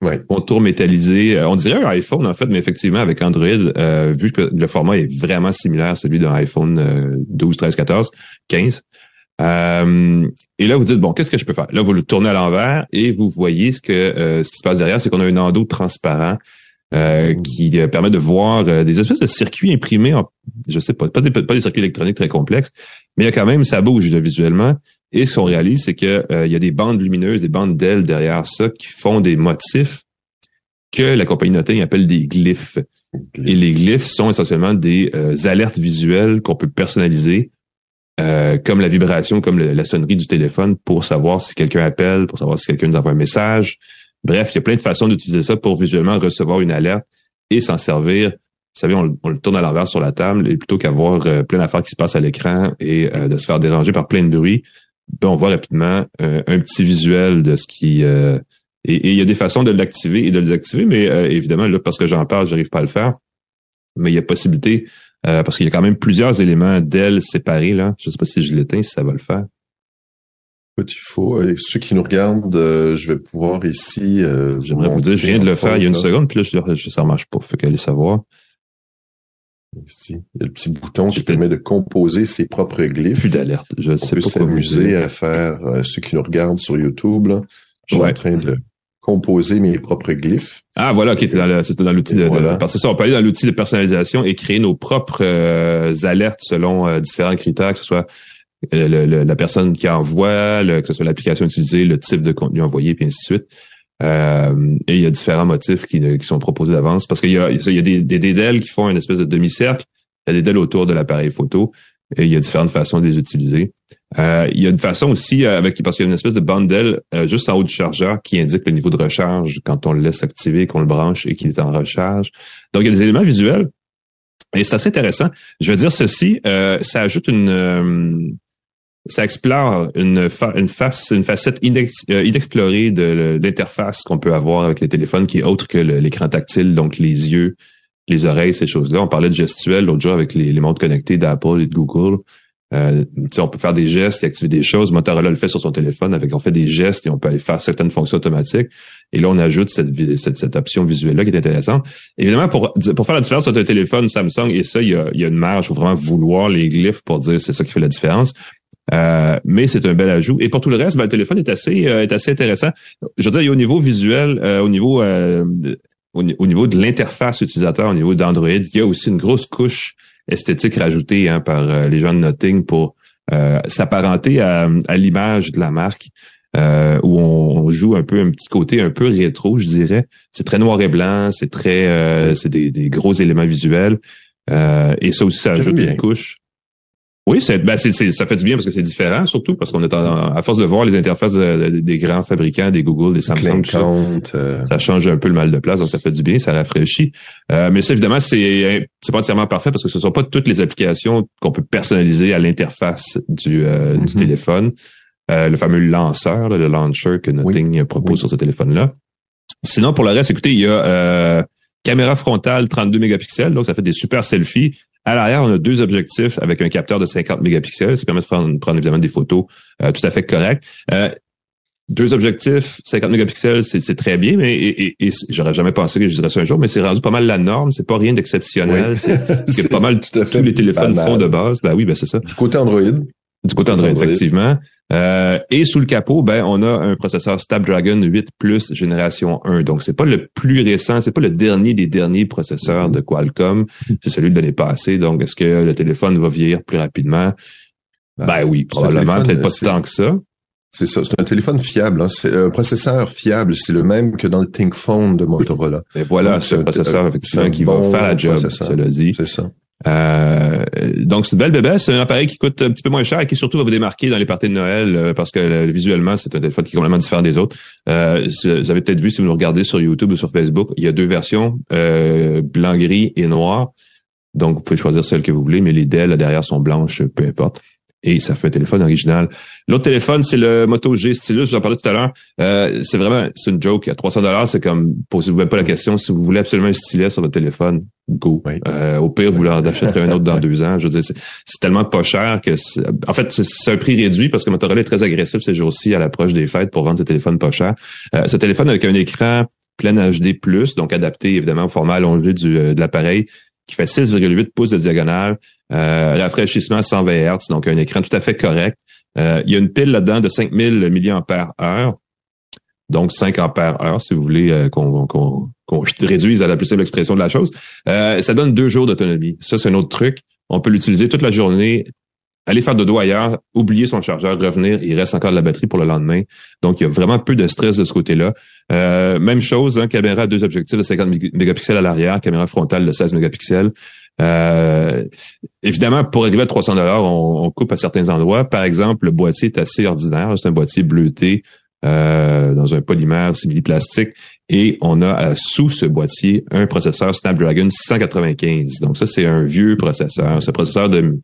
ouais. contour métallisé. Euh, on dirait un iPhone en fait, mais effectivement avec Android, euh, vu que le format est vraiment similaire à celui d'un iPhone 12, 13, 14, 15. et là, vous dites bon, qu'est-ce que je peux faire? Là, vous le tournez à l'envers et vous voyez ce que ce qui se passe derrière, c'est qu'on a un endos transparent euh, qui euh, permet de voir euh, des espèces de circuits imprimés en, je sais pas, pas des, pas des circuits électroniques très complexes, mais il y a quand même, ça bouge visuellement. Et ce qu'on réalise, c'est que il y a des bandes lumineuses, des bandes d'ailes derrière ça qui font des motifs que la compagnie Nothing appelle des glyphes. Et les glyphes sont essentiellement des alertes visuelles qu'on peut personnaliser euh, comme la vibration, comme la sonnerie du téléphone pour savoir si quelqu'un appelle, pour savoir si quelqu'un nous envoie un message. Bref, il y a plein de façons d'utiliser ça pour visuellement recevoir une alerte et s'en servir. Vous savez, on, le tourne à l'envers sur la table et plutôt qu'avoir euh, plein d'affaires qui se passent à l'écran et euh, de se faire déranger par plein de bruit, ben, on voit rapidement un petit visuel de ce qui... et, il y a des façons de l'activer et de le désactiver, mais évidemment, là, parce que j'en parle, j'arrive pas à le faire. Mais il y a possibilité euh, parce qu'il y a quand même plusieurs éléments d'ailes séparés. Là. Je ne sais pas si je l'éteins, si ça va le faire. Il faut. Euh, ceux qui nous regardent, euh, je vais pouvoir ici. J'aimerais vous dire, je viens de le faire il y a une seconde, puis là, je, je, ça ne marche pas. Fait qu'allez savoir. Ici, il y a le petit bouton qui permet de composer ses propres glyphes. Plus d'alerte. Je On sais peut s'amuser à faire ceux qui nous regardent sur YouTube. Là. Je suis en train de composer mes propres glyphes. Ah voilà, ok, c'était dans, l'outil de, voilà. parce que ça, on peut aller dans l'outil de personnalisation et créer nos propres euh, alertes selon euh, différents critères, que ce soit euh, la personne qui envoie, que ce soit l'application utilisée, le type de contenu envoyé, puis ainsi de suite. et il y a différents motifs qui, qui sont proposés d'avance parce qu'il y a, il y a des, des, qui font une espèce de demi-cercle, il y a des DEL autour de l'appareil photo. Et il y a différentes façons de les utiliser. Euh, il y a une façon aussi euh, avec parce qu'il y a une espèce de bundle euh, juste en haut du chargeur qui indique le niveau de recharge quand on le laisse activer, qu'on le branche et qu'il est en recharge. Donc il y a des éléments visuels et c'est assez intéressant. Je veux dire ceci, ça ajoute une ça explore une, face, une facette inexplorée de l'interface qu'on peut avoir avec les téléphones qui est autre que l'écran tactile, donc les yeux, les oreilles, ces choses-là. On parlait de gestuel l'autre jour avec les, les montres connectées d'Apple et de Google. Euh, on peut faire des gestes et activer des choses. Motorola le fait sur son téléphone avec on fait des gestes et on peut aller faire certaines fonctions automatiques. Et là, on ajoute cette, cette, cette option visuelle-là qui est intéressante. Évidemment, pour, pour faire la différence entre un téléphone Samsung et ça, il y a, il y a une marge. Il faut vraiment vouloir les glyphes pour dire c'est ça qui fait la différence. Euh, mais c'est un bel ajout. Et pour tout le reste, ben, le téléphone est assez, euh, est assez intéressant. Je veux dire, au niveau visuel, euh, au niveau au, niveau de l'interface utilisateur, au niveau d'Android, il y a aussi une grosse couche esthétique rajoutée hein, par euh, les gens de Notting pour euh, s'apparenter à, l'image de la marque. Euh, où on, joue un peu un petit côté un peu rétro, je dirais. C'est très noir et blanc, c'est très, c'est des, des, gros éléments visuels. et ça aussi, ça ajoute une couche. Oui, c'est, ben c'est, ça fait du bien parce que c'est différent, surtout parce qu'on est à force de voir les interfaces des grands fabricants, des Google, des Samsung, tout ça, euh. ça, change un peu le mal de place, donc ça fait du bien, ça rafraîchit. Euh, mais ça, évidemment, c'est, c'est pas entièrement parfait parce que ce sont pas toutes les applications qu'on peut personnaliser à l'interface du, euh, du mm-hmm. téléphone. le fameux lanceur, le launcher que Nothing propose sur ce téléphone-là. Sinon, pour le reste, écoutez, il y a caméra frontale 32 mégapixels, donc ça fait des super selfies. À l'arrière, on a deux objectifs avec un capteur de 50 mégapixels, qui permet de prendre, prendre évidemment des photos euh, tout à fait correctes. Euh, deux objectifs, 50 mégapixels, c'est très bien, mais et, et, j'aurais jamais pensé que je dirais ça un jour, mais c'est rendu pas mal la norme. C'est pas rien d'exceptionnel. [laughs] C'est pas mal tout à fait tous les téléphones font de base. Ben oui, ben c'est ça. Du côté Android. Du côté Android, effectivement. Euh, et sous le capot, ben on a un processeur Snapdragon 8 Plus génération 1. Donc c'est pas le plus récent, c'est pas le dernier des derniers processeurs de Qualcomm, c'est celui de l'année passée. Donc est-ce que le téléphone va vieillir plus rapidement? Ben, ben oui, probablement, peut-être pas tant que ça. C'est ça, c'est un téléphone fiable. Hein. C'est un processeur fiable, c'est le même que dans le ThinkPhone de Motorola. Et voilà, c'est un processeur effectivement qui va faire la job, cela dit. C'est ça. Euh, donc, c'est une belle bébé. C'est un appareil qui coûte un petit peu moins cher et qui surtout va vous démarquer dans les parties de Noël euh, parce que euh, visuellement, c'est un téléphone qui est complètement différent des autres. Euh, vous avez peut-être vu si vous nous regardez sur YouTube ou sur Facebook, il y a deux versions, blanc-gris et noir. Donc, vous pouvez choisir celle que vous voulez, mais les DEL derrière sont blanches, peu importe et ça fait un téléphone original. L'autre téléphone, c'est le Moto G Stylus, j'en parlais tout à l'heure. Euh, c'est vraiment, c'est une joke. À 300 dollars, c'est comme, posez-vous même pas la question. Si vous voulez absolument un stylet sur votre téléphone, go. Euh, au pire, vous leur achèterez un autre dans deux ans. Je veux dire, c'est, tellement pas cher que, en fait, c'est, un prix réduit parce que Motorola est très agressif ces jours-ci à l'approche des fêtes pour vendre ce téléphone pas cher. Euh, ce téléphone avec un écran plein HD+, donc adapté évidemment au format allongé du, euh, de l'appareil, qui fait 6,8 pouces de diagonale, euh, rafraîchissement à 120 Hz, donc un écran tout à fait correct. Euh, il y a une pile là-dedans de 5000 mAh, donc 5 ampères-heure, si vous voulez euh, qu'on [laughs] réduise à la plus simple expression de la chose. Euh, ça donne deux jours d'autonomie. Ça, c'est un autre truc. On peut l'utiliser toute la journée aller faire de dos ailleurs, oublier son chargeur, revenir, il reste encore de la batterie pour le lendemain. Donc, il y a vraiment peu de stress de ce côté-là. Euh, même chose, hein, caméra à deux objectifs de 50 mégapixels à l'arrière, caméra frontale de 16 mégapixels. Euh, évidemment, pour arriver à 300 dollars, on, coupe à certains endroits. Par exemple, le boîtier est assez ordinaire. C'est un boîtier bleuté euh, dans un polymère simili-plastique. Et on a sous ce boîtier un processeur Snapdragon 695. Donc ça, c'est un vieux processeur. Un processeur de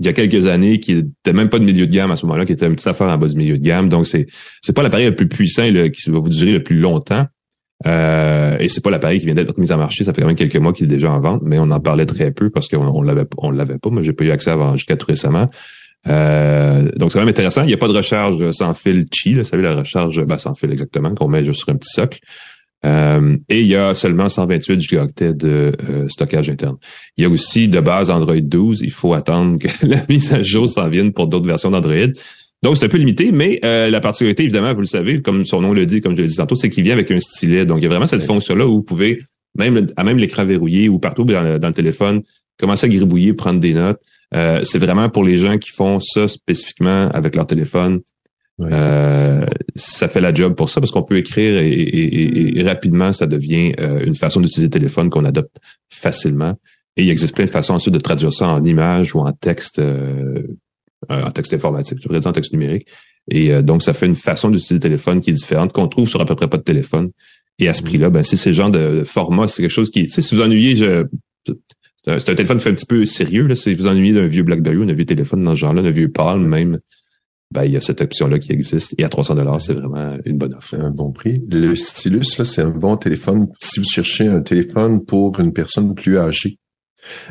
il y a quelques années qui était même pas de milieu de gamme à ce moment-là, qui était une petite affaire en bas du milieu de gamme. Donc, c'est c'est pas l'appareil le plus puissant qui va vous durer le plus longtemps. Euh, et c'est pas l'appareil qui vient d'être mis en marché. Ça fait quand même quelques mois qu'il est déjà en vente, mais on en parlait très peu parce qu'on on l'avait on l'avait pas. Moi, j'ai pas eu accès avant jusqu'à tout récemment. Euh, donc c'est vraiment intéressant. Il n'y a pas de recharge sans fil chi, là, savez la recharge ben, sans fil exactement qu'on met juste sur un petit socle. Euh, et il y a seulement 128 gigaoctets de euh, stockage interne. Il y a aussi de base Android 12. Il faut attendre que [laughs] la mise à jour s'en vienne pour d'autres versions d'Android. Donc, c'est un peu limité, mais euh, la particularité, évidemment, vous le savez, comme son nom le dit, comme je l'ai dit tantôt, c'est qu'il vient avec un stylet. Donc, il y a vraiment cette fonction-là où vous pouvez, même à même l'écran verrouillé ou partout dans le, dans le, téléphone, commencer à gribouiller, prendre des notes. c'est vraiment pour les gens qui font ça spécifiquement avec leur téléphone. Euh, ça fait la job pour ça parce qu'on peut écrire et, rapidement ça devient euh, une façon d'utiliser le téléphone qu'on adopte facilement. Et il existe plein de façons ensuite de traduire ça en image ou en texte, euh, en texte informatique, je dire en texte numérique. Et donc ça fait une façon d'utiliser le téléphone qui est différente qu'on trouve sur à peu près pas de téléphone. Et à ce prix-là, ben si c'est genre de format, c'est quelque chose qui, tu sais, si vous ennuyez, je, c'est un, téléphone fait un petit peu sérieux là. Si vous ennuyez d'un vieux BlackBerry, d'un vieux téléphone dans ce genre-là, d'un vieux Palm même, ben, il y a cette option-là qui existe. Et à 300 dollars, c'est vraiment une bonne offre. Un bon prix. Le stylus, là, c'est un bon téléphone si vous cherchez un téléphone pour une personne plus âgée.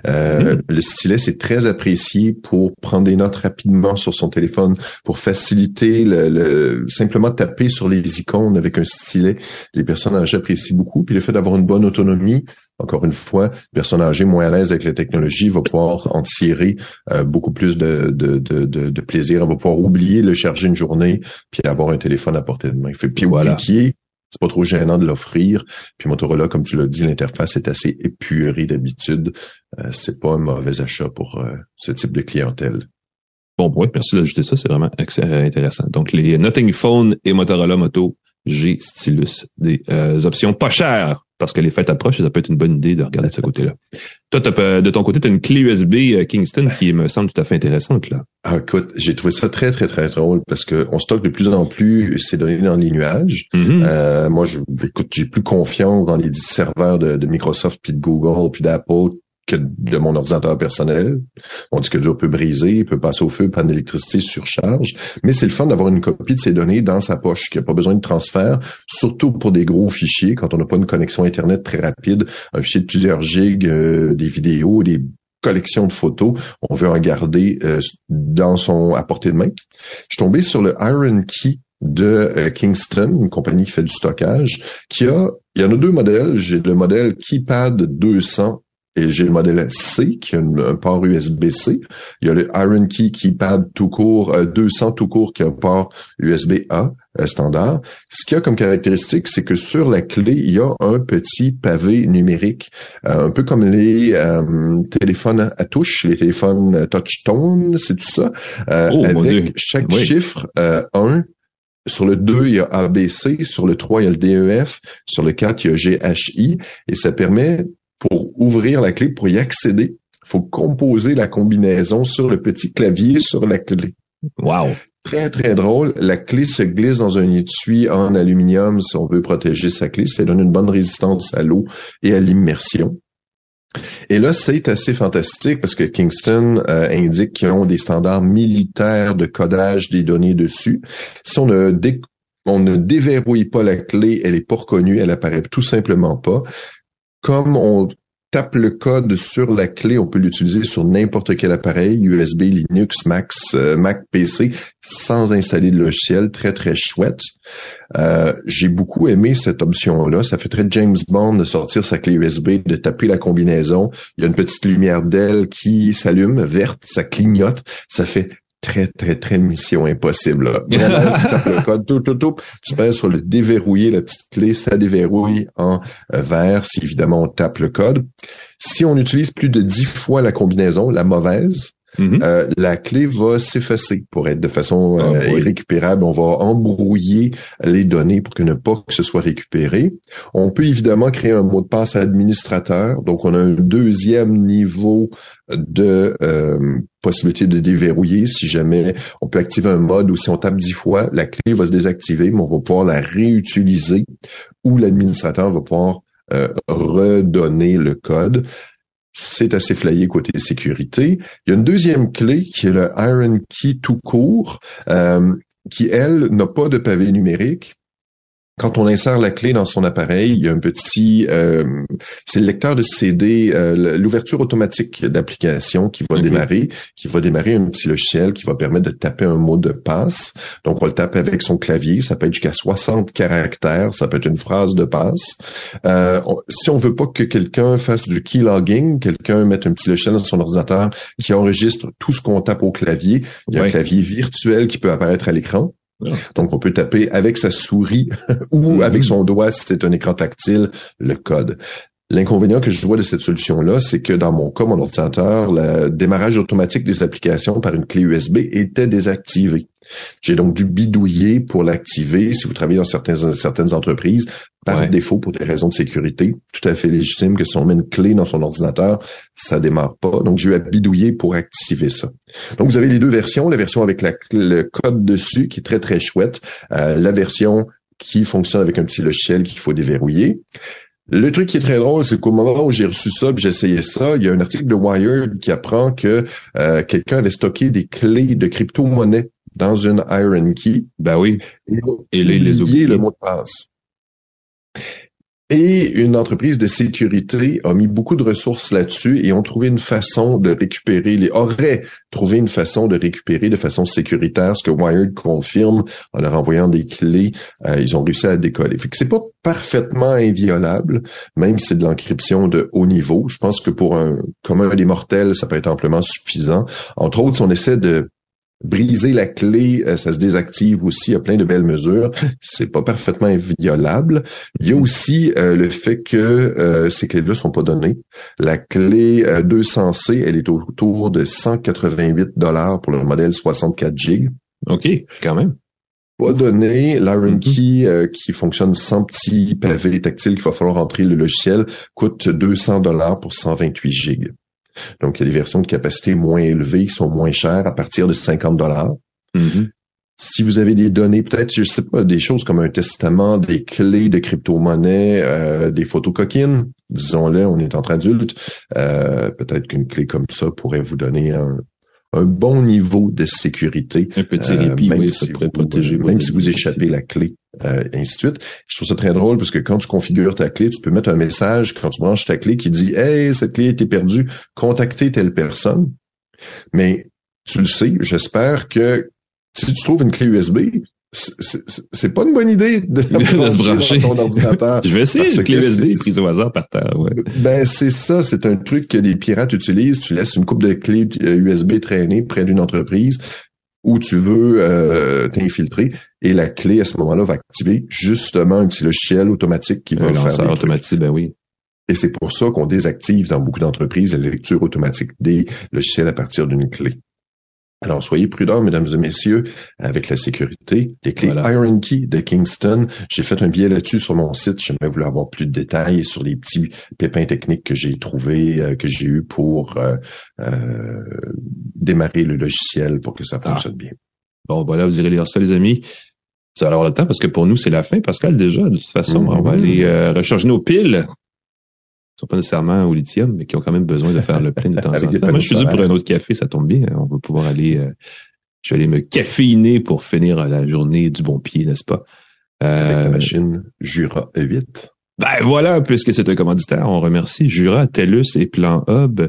Euh. Le stylet, c'est très apprécié pour prendre des notes rapidement sur son téléphone, pour faciliter le, simplement taper sur les icônes avec un stylet. Les personnes âgées apprécient beaucoup. Puis le fait d'avoir une bonne autonomie, encore une fois, une personne âgée moins à l'aise avec la technologie va pouvoir en tirer euh, beaucoup plus de, de, de, de, plaisir. Elle va pouvoir oublier le charger une journée, puis avoir un téléphone à portée de main. Puis voilà. C'est pas trop gênant de l'offrir. Puis Motorola, comme tu l'as dit, l'interface est assez épurée d'habitude. Euh, c'est pas un mauvais achat pour euh, ce type de clientèle. Bon point, merci d'ajouter ça, c'est vraiment intéressant. Donc les Nothing Phone et Motorola Moto G Stylus, des euh, options pas chères parce que les fêtes approchent et ça peut être une bonne idée de regarder de ce côté-là. Toi, de ton côté, tu as une clé USB euh, Kingston qui me semble tout à fait intéressante. là. Ah, écoute, j'ai trouvé ça très, très, très drôle parce que on stocke de plus en plus ces données dans les nuages. Mm-hmm. euh, moi, je, écoute, j'ai plus confiance dans les serveurs de, de Microsoft, puis de Google, puis d'Apple de mon ordinateur personnel. On dit que dur peut briser, peut passer au feu, panne d'électricité, surcharge. Mais c'est le fun d'avoir une copie de ces données dans sa poche, qui n'a pas besoin de transfert, surtout pour des gros fichiers, quand on n'a pas une connexion Internet très rapide, un fichier de plusieurs gigs, euh, des vidéos, des collections de photos, on veut en garder euh, dans son à portée de main. Je suis tombé sur le Iron Key de euh, Kingston, une compagnie qui fait du stockage, qui a, il y en a deux modèles. J'ai le modèle Keypad 200 et j'ai le modèle C qui a un port USB-C. Il y a le Iron Key Keypad tout court, 200 euh, tout court qui a un port USB-A euh, standard. Ce qu'il y a comme caractéristique, c'est que sur la clé, il y a un petit pavé numérique, euh, un peu comme les téléphones à touche, les téléphones touch-tone, c'est tout ça, oh, avec chaque chiffre 1 sur le 2, il y a ABC. Sur le 3, il y a le DEF. Sur le 4, il y a GHI. Et ça permet pour ouvrir la clé, pour y accéder, il faut composer la combinaison sur le petit clavier sur la clé. Wow. Très, très drôle. La clé se glisse dans un étui en aluminium si on veut protéger sa clé. Ça donne une bonne résistance à l'eau et à l'immersion. Et là, c'est assez fantastique parce que Kingston euh, indique qu'ils ont des standards militaires de codage des données dessus. Si on ne, on ne déverrouille pas la clé, elle est pas reconnue, elle apparaît tout simplement pas comme on tape le code sur la clé, on peut l'utiliser sur n'importe quel appareil, USB, Linux, Mac, euh, Mac PC, sans installer de logiciel. Très, très chouette. Euh, j'ai beaucoup aimé cette option-là. Ça fait très James Bond de sortir sa clé USB, de taper la combinaison. Il y a une petite lumière d'aile qui s'allume, verte, ça clignote. Ça fait très, très, très mission impossible. Là. tu [laughs] tapes le code, tout, tout, tout, tu pèses sur le déverrouiller, la petite clé, ça déverrouille en euh, vert si évidemment on tape le code. Si on utilise plus de dix fois la combinaison, la mauvaise, Mm-hmm. Euh, la clé va s'effacer pour être de façon euh, ah, irrécupérable. On va embrouiller les données pour que ne pas que ce soit récupéré. On peut évidemment créer un mot de passe administrateur. Donc, on a un deuxième niveau de euh, possibilité de déverrouiller si jamais on peut activer un mode ou si on tape dix fois, la clé va se désactiver, mais on va pouvoir la réutiliser ou l'administrateur va pouvoir redonner le code c'est assez flayé côté sécurité. Il y a une deuxième clé qui est le Iron Key tout court, euh, qui, elle, n'a pas de pavé numérique, quand on insère la clé dans son appareil, il y a un petit, euh, c'est le lecteur de CD, euh, l'ouverture automatique d'application qui va démarrer, qui va démarrer un petit logiciel qui va permettre de taper un mot de passe. Donc on le tape avec son clavier, ça peut être jusqu'à 60 caractères, ça peut être une phrase de passe. Euh, si on veut pas que quelqu'un fasse du keylogging, quelqu'un mette un petit logiciel dans son ordinateur qui enregistre tout ce qu'on tape au clavier, il y a un clavier virtuel qui peut apparaître à l'écran. Donc, on peut taper avec sa souris [laughs] ou mm-hmm. avec son doigt si c'est un écran tactile le code. L'inconvénient que je vois de cette solution-là, c'est que dans mon cas, mon ordinateur, le démarrage automatique des applications par une clé USB était désactivé. J'ai donc dû bidouiller pour l'activer. Si vous travaillez dans certaines, certaines entreprises, par défaut, pour des raisons de sécurité, tout à fait légitime que si on met une clé dans son ordinateur, ça démarre pas. Donc, j'ai eu à bidouiller pour activer ça. Donc, vous avez les deux versions. La version avec le code dessus, qui est très, très chouette. Euh, la version qui fonctionne avec un petit logiciel qu'il faut déverrouiller. Le truc qui est très drôle, c'est qu'au moment où j'ai reçu ça, essayé ça, il y a un article de Wired qui apprend que euh, quelqu'un avait stocké des clés de crypto-monnaie dans une Iron Key. Ben oui. Et, les, les le mot de passe. Et une entreprise de sécurité a mis beaucoup de ressources là-dessus et ont trouvé une façon de récupérer, les aurait trouvé une façon de récupérer de façon sécuritaire ce que Wired confirme en leur envoyant des clés. Euh, ils ont réussi à décoller. Fait que c'est pas parfaitement inviolable, même si c'est de l'encryption de haut niveau. Je pense que pour un commun des mortels, ça peut être amplement suffisant. Entre autres, on essaie de briser la clé, euh, ça se désactive aussi à plein de belles mesures. [laughs] C'est pas parfaitement inviolable. Il y a aussi euh, le fait que euh, ces clés-là sont pas données. La clé 200C, elle est autour de 188 dollars pour le modèle 64 GB. OK, quand même. Pas donné. L'Iron. Key, qui fonctionne sans petit pavé tactile qu'il va falloir entrer le logiciel, coûte 200 dollars pour 128 GB. Donc, il y a des versions de capacité moins élevées qui sont moins chères à partir de 50 dollars. Mm-hmm. Si vous avez des données, peut-être, je sais pas, des choses comme un testament, des clés de crypto-monnaie, euh, des photos coquines, disons-le, on est entre adultes, euh, peut-être qu'une clé comme ça pourrait vous donner un, un bon niveau de sécurité. Un petit répit, euh, même si vous, protéger. Même si vous échappez la clé, euh, ainsi de suite. Je trouve ça très drôle parce que quand tu configures ta clé, tu peux mettre un message quand tu branches ta clé qui dit Hey, cette clé a été perdue, contactez telle personne. Mais tu le sais, j'espère que si tu trouves une clé USB, c'est pas une bonne idée de, [laughs] se brancher ton ordinateur. [laughs] je vais essayer une clé USB prise au hasard par terre. Ouais. Ben c'est ça, c'est un truc que les pirates utilisent. Tu laisses une coupe de clés USB euh, traîner près d'une entreprise où tu veux euh, t'infiltrer et la clé à ce moment-là va activer justement un petit logiciel automatique qui va faire des automatique, ben oui. Et c'est pour ça qu'on désactive dans beaucoup d'entreprises la lecture automatique des logiciels à partir d'une clé. Alors, soyez prudents, mesdames et messieurs, avec la sécurité. Les clés Iron Key de Kingston, j'ai fait un billet là-dessus sur mon site. Je vais vouloir avoir plus de détails sur les petits pépins techniques que j'ai trouvés, euh, que j'ai eu pour euh, euh, démarrer le logiciel pour que ça ah. fonctionne bien. Bon, voilà, vous irez lire ça, les amis. Ça va avoir le temps parce que pour nous, c'est la fin, Pascal, déjà. De toute façon, on va mm-hmm. aller recharger nos piles sont pas nécessairement au lithium, mais qui ont quand même besoin de faire le plein de temps en [laughs] temps. Moi, je suis dû pour un autre café, ça tombe bien. On va pouvoir aller, euh, je vais aller me caféiner pour finir la journée du bon pied, n'est-ce pas? Avec la euh, machine Jura E8. Ben voilà, puisque c'est un commanditaire, on remercie Jura, TELUS et Plan Hub.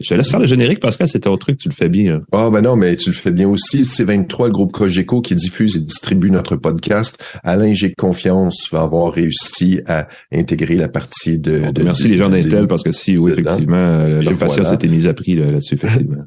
Je laisse faire le générique, Pascal, c'est ton truc, tu le fais bien. Ah ben non, mais tu le fais bien aussi. C23, le groupe Cogeco qui diffuse et distribue notre podcast. Alain, j'ai confiance, va avoir réussi à intégrer la partie de... merci les gens d'Intel, parce que si, oui, effectivement, leur patience a été mise à prix là-dessus, effectivement.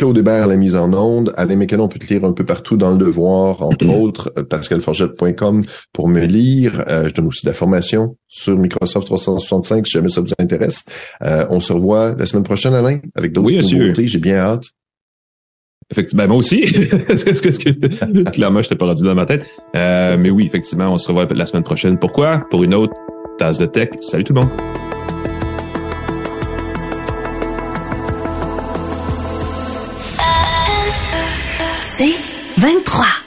Claude Hébert, la mise en onde. Alain Mécanon, on peut te lire un peu partout dans le devoir, entre [clears throat] autres, euh, pascalforgette.com pour me lire. Euh, je donne aussi de la formation sur Microsoft 365 si jamais ça vous intéresse. Euh, on se revoit la semaine prochaine, Alain, avec d'autres oui, nouveautés. J'ai bien hâte. Effectivement, moi aussi. [laughs] [laughs] Clairement, je t'ai pas rendu dans ma tête. Euh, mais oui, effectivement, on se revoit la semaine prochaine. Pourquoi? Pour une autre tasse de tech. Salut tout le monde. 23.